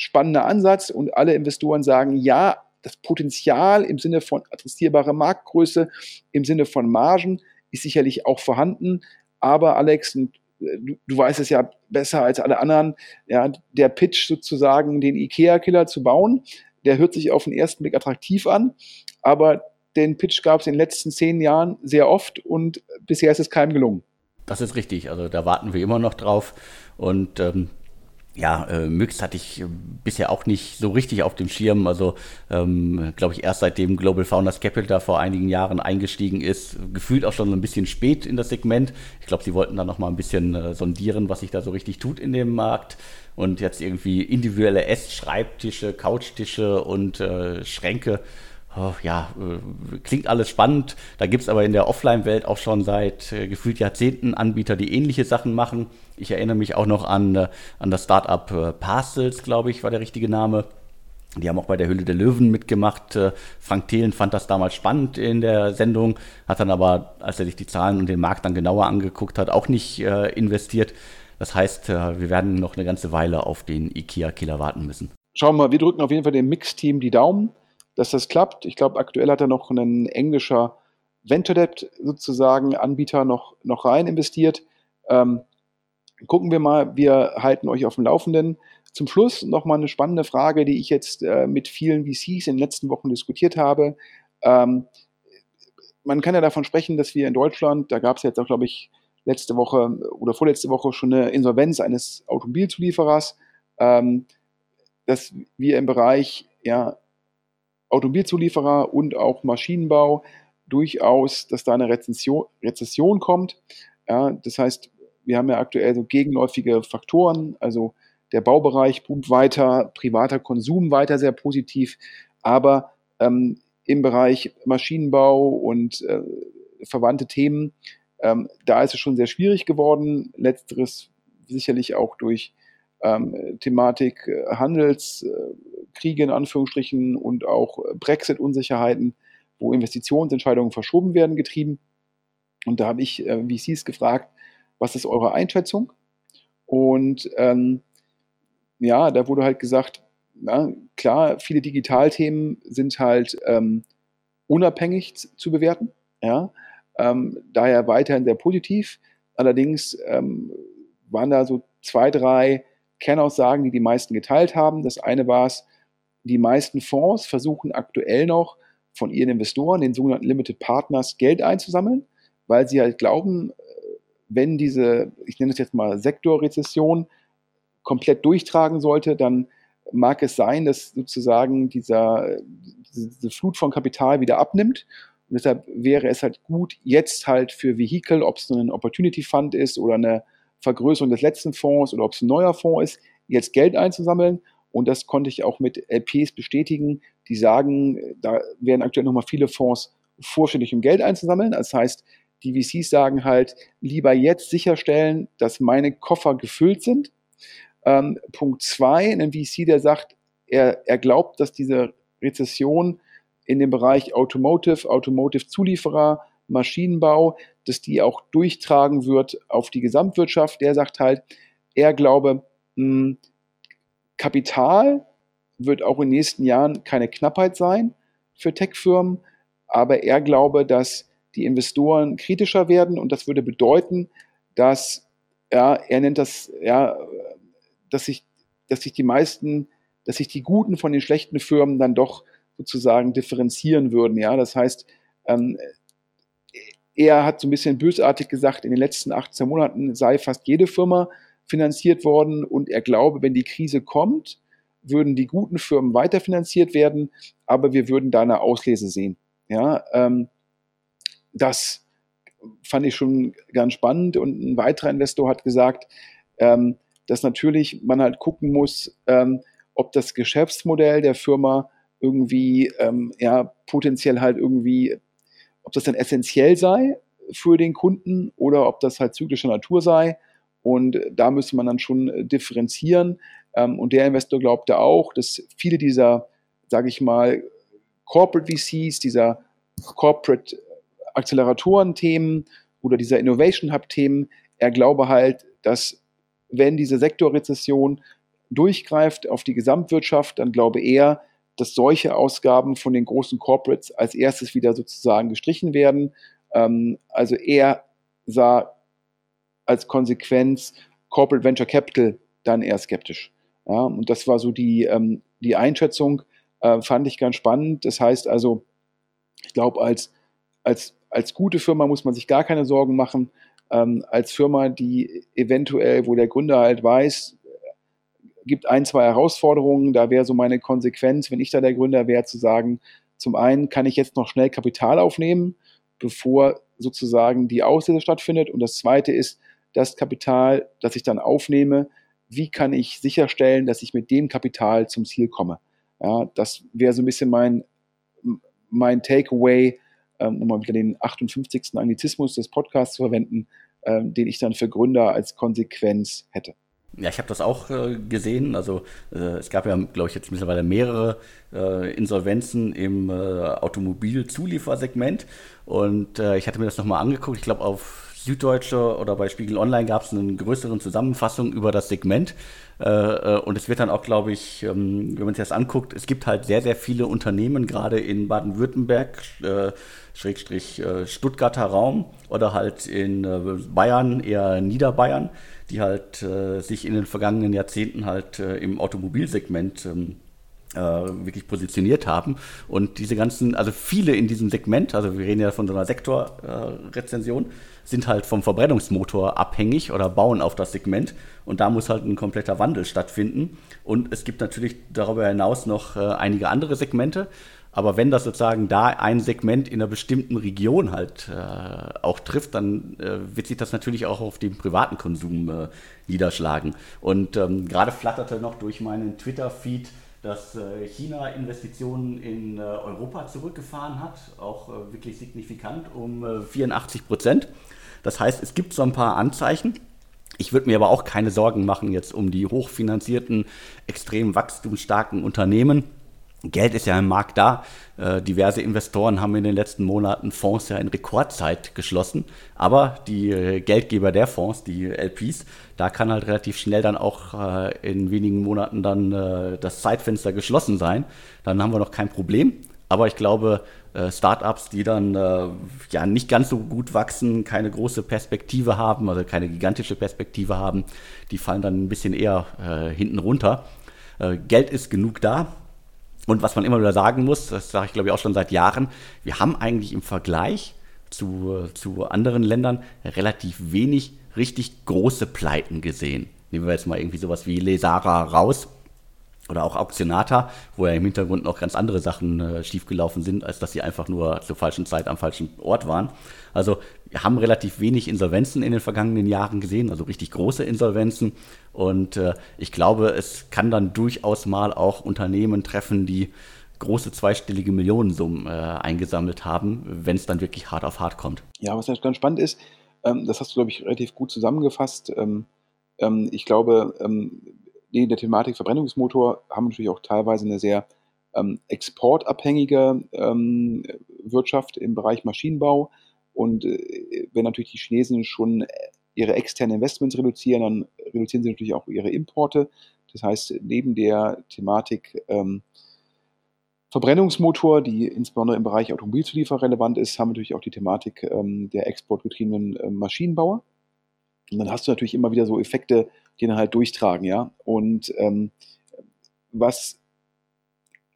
spannender Ansatz und alle Investoren sagen, ja, das Potenzial im Sinne von adressierbare Marktgröße, im Sinne von Margen ist sicherlich auch vorhanden. Aber Alex, äh, du, du weißt es ja besser als alle anderen, ja, der Pitch sozusagen, den IKEA-Killer zu bauen, der hört sich auf den ersten Blick attraktiv an, aber den Pitch gab es in den letzten zehn Jahren sehr oft und bisher ist es keinem gelungen. Das ist richtig, also da warten wir immer noch drauf und ähm, ja, äh, Myx hatte ich äh, bisher auch nicht so richtig auf dem Schirm. Also, ähm, glaube ich, erst seitdem Global Founders Capital da vor einigen Jahren eingestiegen ist, gefühlt auch schon ein bisschen spät in das Segment. Ich glaube, sie wollten da noch mal ein bisschen äh, sondieren, was sich da so richtig tut in dem Markt. Und jetzt irgendwie individuelle Essschreibtische, Couchtische und äh, Schränke oh, ja, äh, klingt alles spannend. Da gibt es aber in der Offline-Welt auch schon seit äh, gefühlt Jahrzehnten Anbieter, die ähnliche Sachen machen. Ich erinnere mich auch noch an, äh, an das Startup äh, Parcels, glaube ich, war der richtige Name. Die haben auch bei der Hülle der Löwen mitgemacht. Äh, Frank Thelen fand das damals spannend in der Sendung, hat dann aber, als er sich die Zahlen und den Markt dann genauer angeguckt hat, auch nicht investiert. Das heißt, wir werden noch eine ganze Weile auf den IKEA-Killer warten müssen. Schauen wir mal, wir drücken auf jeden Fall dem Mix-Team die Daumen dass das klappt. Ich glaube, aktuell hat er noch ein englischer Venture-Debt sozusagen Anbieter noch, noch rein investiert. Ähm, gucken wir mal, wir halten euch auf dem Laufenden. Zum Schluss nochmal eine spannende Frage, die ich jetzt äh, mit vielen VCs in den letzten Wochen diskutiert habe. Ähm, man kann ja davon sprechen, dass wir in Deutschland, da gab es jetzt auch, glaube ich, letzte Woche oder vorletzte Woche schon eine Insolvenz eines Automobilzulieferers, ähm, dass wir im Bereich ja, Automobilzulieferer und auch Maschinenbau durchaus, dass da eine Rezession, Rezession kommt. Ja, das heißt, wir haben ja aktuell so gegenläufige Faktoren, also der Baubereich boomt weiter, privater Konsum weiter sehr positiv, aber ähm, im Bereich Maschinenbau und äh, verwandte Themen, ähm, da ist es schon sehr schwierig geworden. Letzteres sicherlich auch durch ähm, Thematik äh, Handelskriege in Anführungsstrichen und auch äh, Brexit-Unsicherheiten, wo Investitionsentscheidungen verschoben werden, getrieben. Und da habe ich äh, VCs gefragt, was ist eure Einschätzung? Und ähm, ja, da wurde halt gesagt, na, klar, viele Digitalthemen sind halt ähm, unabhängig zu bewerten. Ja? Ähm, daher weiterhin sehr positiv. Allerdings ähm, waren da so zwei, drei Kernaussagen, die die meisten geteilt haben. Das eine war es, die meisten Fonds versuchen aktuell noch von ihren Investoren, den sogenannten Limited Partners, Geld einzusammeln, weil sie halt glauben, äh, wenn diese, ich nenne es jetzt mal Sektorrezession, komplett durchtragen sollte, dann mag es sein, dass sozusagen dieser, diese Flut von Kapital wieder abnimmt. Und deshalb wäre es halt gut, jetzt halt für Vehikel, ob es ein Opportunity Fund ist oder eine Vergrößerung des letzten Fonds oder ob es ein neuer Fonds ist, jetzt Geld einzusammeln Und das konnte ich auch mit LPs bestätigen, die sagen, da werden aktuell nochmal viele Fonds vorstellig, um Geld einzusammeln. Das heißt, die VCs sagen halt, lieber jetzt sicherstellen, dass meine Koffer gefüllt sind. Ähm, Punkt zwei, ein VC, der sagt, er, er glaubt, dass diese Rezession in dem Bereich Automotive, Automotive-Zulieferer, Maschinenbau, dass die auch durchtragen wird auf die Gesamtwirtschaft. Der sagt halt, er glaube, hm, Kapital wird auch in den nächsten Jahren keine Knappheit sein für Tech-Firmen, aber er glaube, dass die Investoren kritischer werden und das würde bedeuten, dass ja, er nennt das, ja, dass sich, dass sich die meisten, dass sich die guten von den schlechten Firmen dann doch sozusagen differenzieren würden. Ja, das heißt, ähm, er hat so ein bisschen bösartig gesagt, in den letzten 18 Monaten sei fast jede Firma finanziert worden und er glaube, wenn die Krise kommt, würden die guten Firmen weiterfinanziert werden, aber wir würden da eine Auslese sehen. Ja, ähm, das fand ich schon ganz spannend und ein weiterer Investor hat gesagt, ähm, dass natürlich man halt gucken muss, ähm, ob das Geschäftsmodell der Firma irgendwie ähm, ja potenziell halt irgendwie, ob das dann essentiell sei für den Kunden oder ob das halt zyklischer Natur sei. Und da müsste man dann schon differenzieren. Ähm, und der Investor glaubte auch, dass viele dieser, sage ich mal, Corporate VCs, dieser Corporate Acceleratoren-Themen oder dieser Innovation Hub-Themen, er glaube halt, dass wenn diese Sektorrezession durchgreift auf die Gesamtwirtschaft, dann glaube er, dass solche Ausgaben von den großen Corporates als erstes wieder sozusagen gestrichen werden. Ähm, also er sah als Konsequenz Corporate Venture Capital dann eher skeptisch. Ja, und das war so die, ähm, die Einschätzung, äh, fand ich ganz spannend. Das heißt also, ich glaube, als, als, als gute Firma muss man sich gar keine Sorgen machen. Ähm, als Firma, die eventuell, wo der Gründer halt weiß, gibt ein, zwei Herausforderungen. Da wäre so meine Konsequenz, wenn ich da der Gründer wäre, zu sagen, zum einen kann ich jetzt noch schnell Kapital aufnehmen, bevor sozusagen die Auslese stattfindet. Und das zweite ist, das Kapital, das ich dann aufnehme, wie kann ich sicherstellen, dass ich mit dem Kapital zum Ziel komme. Ja, das wäre so ein bisschen mein, mein Takeaway, ähm, um mal wieder den 58. Anglizismus des Podcasts zu verwenden, ähm, den ich dann für Gründer als Konsequenz hätte. Ja, ich habe das auch äh, gesehen. Also äh, es gab ja, glaube ich, jetzt mittlerweile mehrere äh, Insolvenzen im äh, Automobilzuliefersegment. Und äh, ich hatte mir das nochmal angeguckt. Ich glaube, auf Süddeutsche oder bei Spiegel Online gab es eine größere Zusammenfassung über das Segment. Äh, äh, und es wird dann auch, glaube ich, ähm, wenn man sich das anguckt, es gibt halt sehr, sehr viele Unternehmen, gerade in Baden-Württemberg, äh, Schrägstrich Stuttgarter Raum oder halt in Bayern, eher Niederbayern, die halt sich in den vergangenen Jahrzehnten halt im Automobilsegment ähm, wirklich positioniert haben. Und diese ganzen, also viele in diesem Segment, also wir reden ja von so einer Sektorrezension, sind halt vom Verbrennungsmotor abhängig oder bauen auf das Segment. Und da muss halt ein kompletter Wandel stattfinden. Und es gibt natürlich darüber hinaus noch äh, einige andere Segmente. Aber wenn das sozusagen da ein Segment in einer bestimmten Region halt äh, auch trifft, dann äh, wird sich das natürlich auch auf den privaten Konsum äh, niederschlagen. Und ähm, gerade flatterte noch durch meinen Twitter-Feed, dass äh, China Investitionen in äh, Europa zurückgefahren hat, auch äh, wirklich signifikant um 84 Prozent. Das heißt, es gibt so ein paar Anzeichen. Ich würde mir aber auch keine Sorgen machen jetzt um die hochfinanzierten, extrem wachstumsstarken Unternehmen. Geld ist ja im Markt da. Äh, diverse Investoren haben in den letzten Monaten Fonds ja in Rekordzeit geschlossen. Aber die äh, Geldgeber der Fonds, die LPs, da kann halt relativ schnell dann auch äh, in wenigen Monaten dann das Zeitfenster geschlossen sein. Dann haben wir noch kein Problem. Aber ich glaube, Startups, die dann ja nicht ganz so gut wachsen, keine große Perspektive haben, also keine gigantische Perspektive haben, die fallen dann ein bisschen eher hinten runter. Geld ist genug da. Und was man immer wieder sagen muss, das sage ich glaube ich auch schon seit Jahren, wir haben eigentlich im Vergleich zu, zu anderen Ländern relativ wenig richtig große Pleiten gesehen. Nehmen wir jetzt mal irgendwie sowas wie Lesara raus oder auch Auktionata, wo ja im Hintergrund noch ganz andere Sachen äh, schiefgelaufen sind, als dass sie einfach nur zur falschen Zeit am falschen Ort waren. Also wir haben relativ wenig Insolvenzen in den vergangenen Jahren gesehen, also richtig große Insolvenzen. Und äh, ich glaube, es kann dann durchaus mal auch Unternehmen treffen, die große zweistellige Millionensummen äh, eingesammelt haben, wenn es dann wirklich hart auf hart kommt. Ja, was ganz spannend ist, ähm, das hast du, glaube ich, relativ gut zusammengefasst. Ähm, ähm, ich glaube, ähm, neben der Thematik Verbrennungsmotor haben natürlich auch teilweise eine sehr ähm, exportabhängige ähm, Wirtschaft im Bereich Maschinenbau. Und äh, wenn natürlich die Chinesen schon ihre externen Investments reduzieren, dann reduzieren sie natürlich auch ihre Importe. Das heißt, neben der Thematik ähm, Verbrennungsmotor, die insbesondere im Bereich Automobilzulieferer relevant ist, haben wir natürlich auch die Thematik ähm, der exportgetriebenen äh, Maschinenbauer. Und dann hast du natürlich immer wieder so Effekte, die dann halt durchtragen, ja. Und ähm, was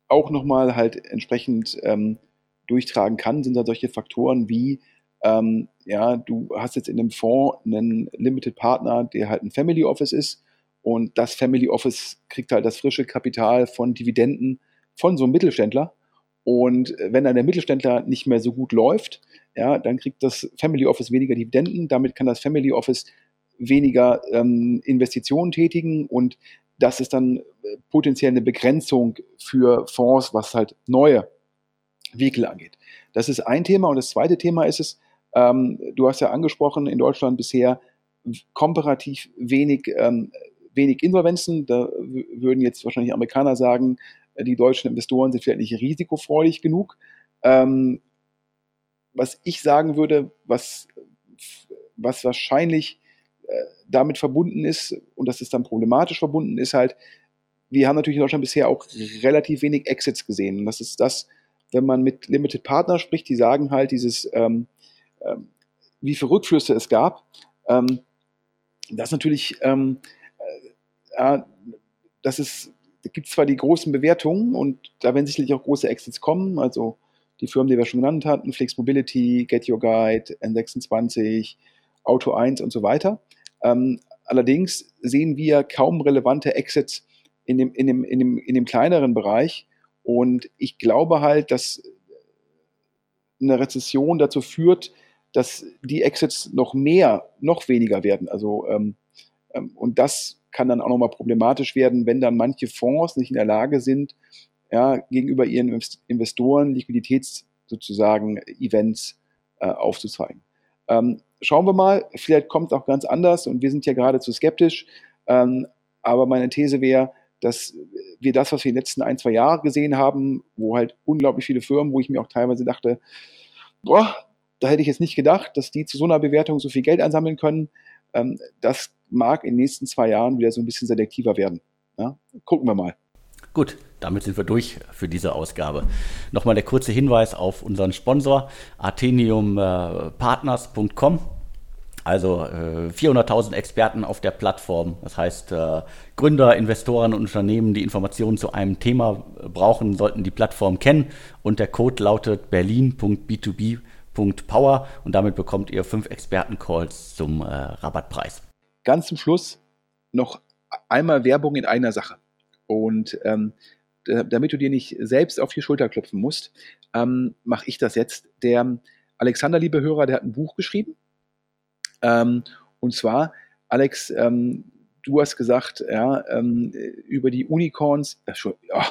auch nochmal halt entsprechend ähm, durchtragen kann, sind dann solche Faktoren wie, ähm, ja, du hast jetzt in dem Fonds einen Limited Partner, der halt ein Family Office ist und das Family Office kriegt halt das frische Kapital von Dividenden von so einem Mittelständler. Und wenn dann der Mittelständler nicht mehr so gut läuft, ja, dann kriegt das Family Office weniger Dividenden. Damit kann das Family Office weniger ähm, Investitionen tätigen und das ist dann äh, potenziell eine Begrenzung für Fonds, was halt neue Vehikel angeht. Das ist ein Thema und das zweite Thema ist es, ähm, du hast ja angesprochen, in Deutschland bisher komparativ wenig, ähm, wenig Insolvenzen. Da würden jetzt wahrscheinlich Amerikaner sagen, äh, die deutschen Investoren sind vielleicht nicht risikofreudig genug. Ähm, was ich sagen würde, was, was wahrscheinlich äh, damit verbunden ist, und das ist dann problematisch verbunden, ist halt, wir haben natürlich in Deutschland bisher auch relativ wenig Exits gesehen. Und das ist das, wenn man mit Limited Partner spricht, die sagen halt dieses, ähm, wie viele Rückflüsse es gab. Ähm, das natürlich, ähm, äh, das ist, da gibt zwar die großen Bewertungen und da werden sicherlich auch große Exits kommen, also die Firmen, die wir schon genannt hatten, Flix Mobility, Get Your Guide, N26, Auto 1 und so weiter. Ähm, allerdings sehen wir kaum relevante Exits in dem, in, dem, in, dem, in dem kleineren Bereich. Und ich glaube halt, dass eine Rezession dazu führt, dass die Exits noch mehr, noch weniger werden. Also ähm, ähm, und das kann dann auch nochmal problematisch werden, wenn dann manche Fonds nicht in der Lage sind, ja, gegenüber ihren Investoren Liquiditäts sozusagen Events äh, aufzuzeigen. Ähm, schauen wir mal, vielleicht kommt es auch ganz anders und wir sind ja gerade zu skeptisch. Ähm, aber meine These wäre, dass wir das, was wir in den letzten ein, zwei Jahren gesehen haben, wo halt unglaublich viele Firmen, wo ich mir auch teilweise dachte, boah, da hätte ich jetzt nicht gedacht, dass die zu so einer Bewertung so viel Geld ansammeln können. Ähm, das mag in den nächsten zwei Jahren wieder so ein bisschen selektiver werden. Ja? Gucken wir mal. Gut, damit sind wir durch für diese Ausgabe. Nochmal der kurze Hinweis auf unseren Sponsor atheniumpartners.com. Also äh, 400.000 Experten auf der Plattform. Das heißt, äh, Gründer, Investoren und Unternehmen, die Informationen zu einem Thema brauchen, sollten die Plattform kennen. Und der Code lautet berlin.b2b.power und damit bekommt ihr fünf Experten-Calls zum äh, Rabattpreis. Ganz zum Schluss noch einmal Werbung in einer Sache. Und ähm, damit du dir nicht selbst auf die Schulter klopfen musst, ähm, mache ich das jetzt. Der Alexander, liebe Hörer, der hat ein Buch geschrieben. Ähm, und zwar, Alex, ähm, du hast gesagt, ja, ähm, über die Unicorns, äh, ja,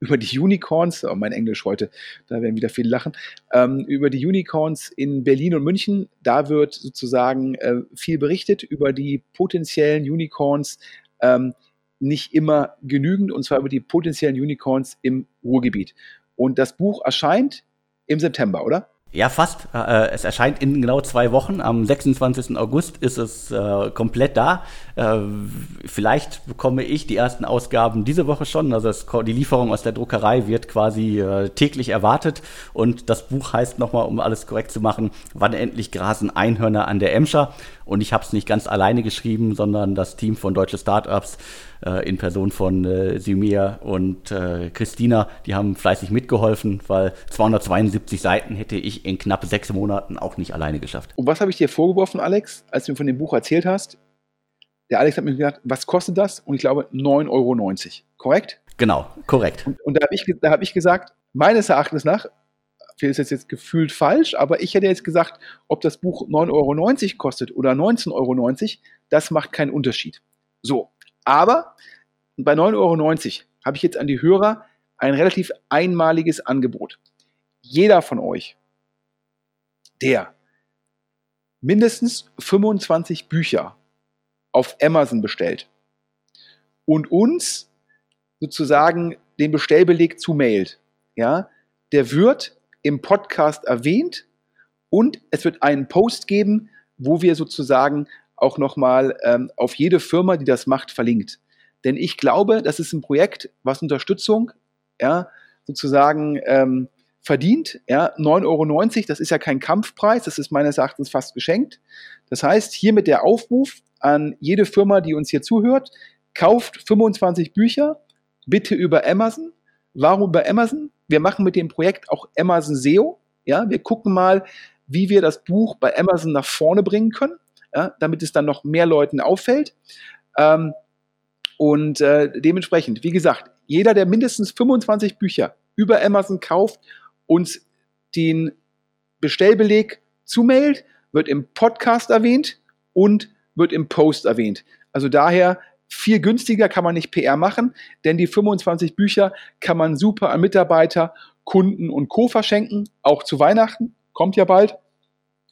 über die Unicorns, oh, mein Englisch heute, da werden wieder viele lachen, ähm, über die Unicorns in Berlin und München. Da wird sozusagen äh, viel berichtet über die potenziellen Unicorns ähm, nicht immer genügend, und zwar über die potenziellen Unicorns im Ruhrgebiet. Und das Buch erscheint im September, oder? Ja, fast. Äh, es erscheint in genau zwei Wochen. Am 26. August ist es äh, komplett da. Äh, vielleicht bekomme ich die ersten Ausgaben diese Woche schon. Also die Lieferung aus der Druckerei wird quasi äh, täglich erwartet. Und das Buch heißt nochmal, um alles korrekt zu machen, wann endlich grasen Einhörner an der Emscher. Und ich habe es nicht ganz alleine geschrieben, sondern das Team von Deutsche Startups äh, in Person von äh, Simea und äh, Christina, die haben fleißig mitgeholfen, weil 272 Seiten hätte ich in knapp sechs Monaten auch nicht alleine geschafft. Und was habe ich dir vorgeworfen, Alex, als du mir von dem Buch erzählt hast? Der Alex hat mir gesagt, was kostet das? Und ich glaube 9,90 Euro. Korrekt? Genau, korrekt. Und, und da habe ich, hab ich gesagt, meines Erachtens nach, ist jetzt, jetzt gefühlt falsch, aber ich hätte jetzt gesagt, ob das Buch 9,90 Euro kostet oder 19,90 Euro, das macht keinen Unterschied. So, aber bei 9,90 Euro habe ich jetzt an die Hörer ein relativ einmaliges Angebot. Jeder von euch, der mindestens 25 Bücher auf Amazon bestellt und uns sozusagen den Bestellbeleg zumailt, ja, der wird im Podcast erwähnt und es wird einen Post geben, wo wir sozusagen auch nochmal ähm, auf jede Firma, die das macht, verlinkt. Denn ich glaube, das ist ein Projekt, was Unterstützung ja, sozusagen ähm, verdient. Ja, 9,90 Euro, das ist ja kein Kampfpreis, das ist meines Erachtens fast geschenkt. Das heißt, hier mit der Aufruf an jede Firma, die uns hier zuhört, kauft 25 Bücher, bitte über Amazon. Warum über Amazon? Wir machen mit dem Projekt auch Amazon SEO. Ja, wir gucken mal, wie wir das Buch bei Amazon nach vorne bringen können, ja, damit es dann noch mehr Leuten auffällt. Ähm, und äh, dementsprechend, wie gesagt, jeder, der mindestens 25 Bücher über Amazon kauft, uns den Bestellbeleg zumailt, wird im Podcast erwähnt und wird im Post erwähnt. Also daher viel günstiger kann man nicht PR machen, denn die 25 Bücher kann man super an Mitarbeiter, Kunden und Co. verschenken, auch zu Weihnachten, kommt ja bald.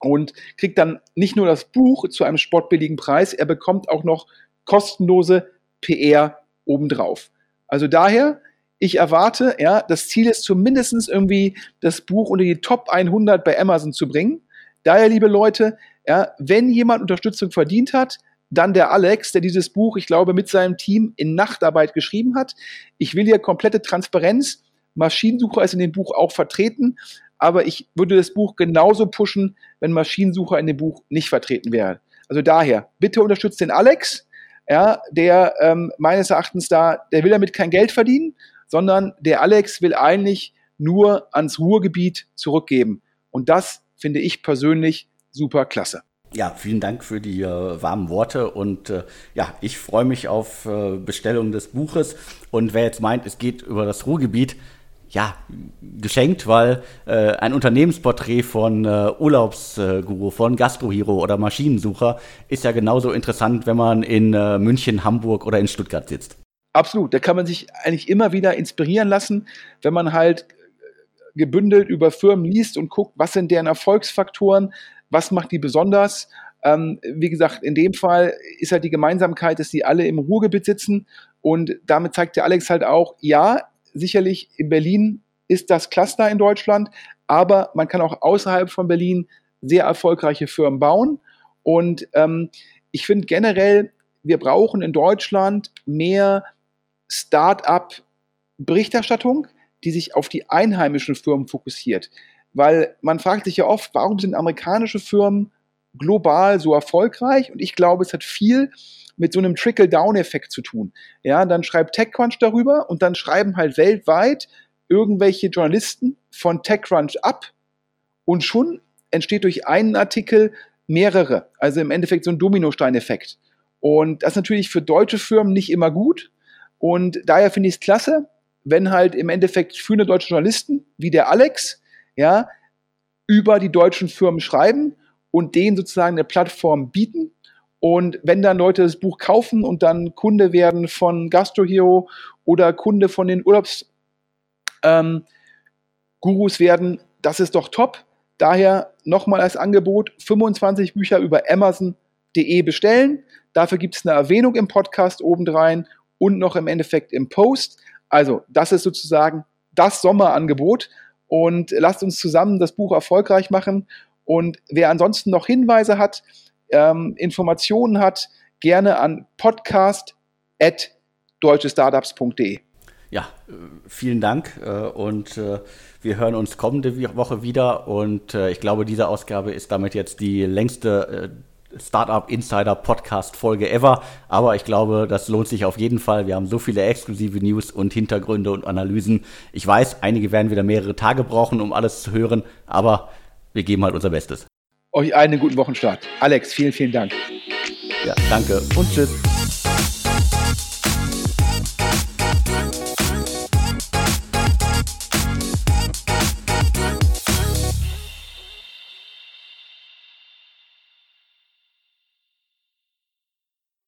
Und kriegt dann nicht nur das Buch zu einem sportbilligen Preis, er bekommt auch noch kostenlose PR obendrauf. Also daher, ich erwarte, ja, das Ziel ist zumindest irgendwie das Buch unter die Top 100 bei Amazon zu bringen. Daher, liebe Leute, ja, wenn jemand Unterstützung verdient hat, dann der Alex, der dieses Buch, ich glaube, mit seinem Team in Nachtarbeit geschrieben hat. Ich will hier komplette Transparenz. Maschinensucher ist in dem Buch auch vertreten, aber ich würde das Buch genauso pushen, wenn Maschinensucher in dem Buch nicht vertreten wären. Also daher, bitte unterstützt den Alex, ja, der ähm, meines Erachtens da, der will damit kein Geld verdienen, sondern der Alex will eigentlich nur ans Ruhrgebiet zurückgeben. Und das finde ich persönlich super klasse. Ja, vielen Dank für die äh, warmen Worte und äh, ja, ich freue mich auf äh, Bestellung des Buches und wer jetzt meint, es geht über das Ruhrgebiet, ja, geschenkt, weil äh, ein Unternehmensporträt von äh, Urlaubsguru, von Gastrohero oder Maschinensucher ist ja genauso interessant, wenn man in äh, München, Hamburg oder in Stuttgart sitzt. Absolut, da kann man sich eigentlich immer wieder inspirieren lassen, wenn man halt gebündelt über Firmen liest und guckt, was sind deren Erfolgsfaktoren, was macht die besonders? Ähm, wie gesagt, in dem Fall ist halt die Gemeinsamkeit, dass die alle im Ruhrgebiet sitzen und damit zeigt der Alex halt auch, ja, sicherlich in Berlin ist das Cluster in Deutschland, aber man kann auch außerhalb von Berlin sehr erfolgreiche Firmen bauen und ähm, ich finde generell, wir brauchen in Deutschland mehr Start-up-Berichterstattung, die sich auf die einheimischen Firmen fokussiert. Weil man fragt sich ja oft, warum sind amerikanische Firmen global so erfolgreich? Und ich glaube, es hat viel mit so einem Trickle-Down-Effekt zu tun. Ja, dann schreibt TechCrunch darüber und dann schreiben halt weltweit irgendwelche Journalisten von TechCrunch ab und schon entsteht durch einen Artikel mehrere. Also im Endeffekt so ein Dominostein-Effekt. Und das ist natürlich für deutsche Firmen nicht immer gut. Und daher finde ich es klasse, wenn halt im Endeffekt führende deutsche Journalisten wie der Alex ja, über die deutschen Firmen schreiben und denen sozusagen eine Plattform bieten. Und wenn dann Leute das Buch kaufen und dann Kunde werden von GastroHero oder Kunde von den Urlaubsgurus ähm, werden, das ist doch top. Daher nochmal als Angebot 25 Bücher über Amazon.de bestellen. Dafür gibt es eine Erwähnung im Podcast obendrein und noch im Endeffekt im Post. Also das ist sozusagen das Sommerangebot und lasst uns zusammen das Buch erfolgreich machen. Und wer ansonsten noch Hinweise hat, ähm, Informationen hat, gerne an podcast.deutschestartups.de. Ja, äh, vielen Dank äh, und äh, wir hören uns kommende Woche wieder und ich glaube, diese Ausgabe ist damit jetzt die längste Startup Insider Podcast Folge ever. Aber ich glaube, das lohnt sich auf jeden Fall. Wir haben so viele exklusive News und Hintergründe und Analysen. Ich weiß, einige werden wieder mehrere Tage brauchen, um alles zu hören, aber wir geben halt unser Bestes. Euch einen guten Wochenstart. Alex, vielen, vielen Dank. Ja, danke und tschüss.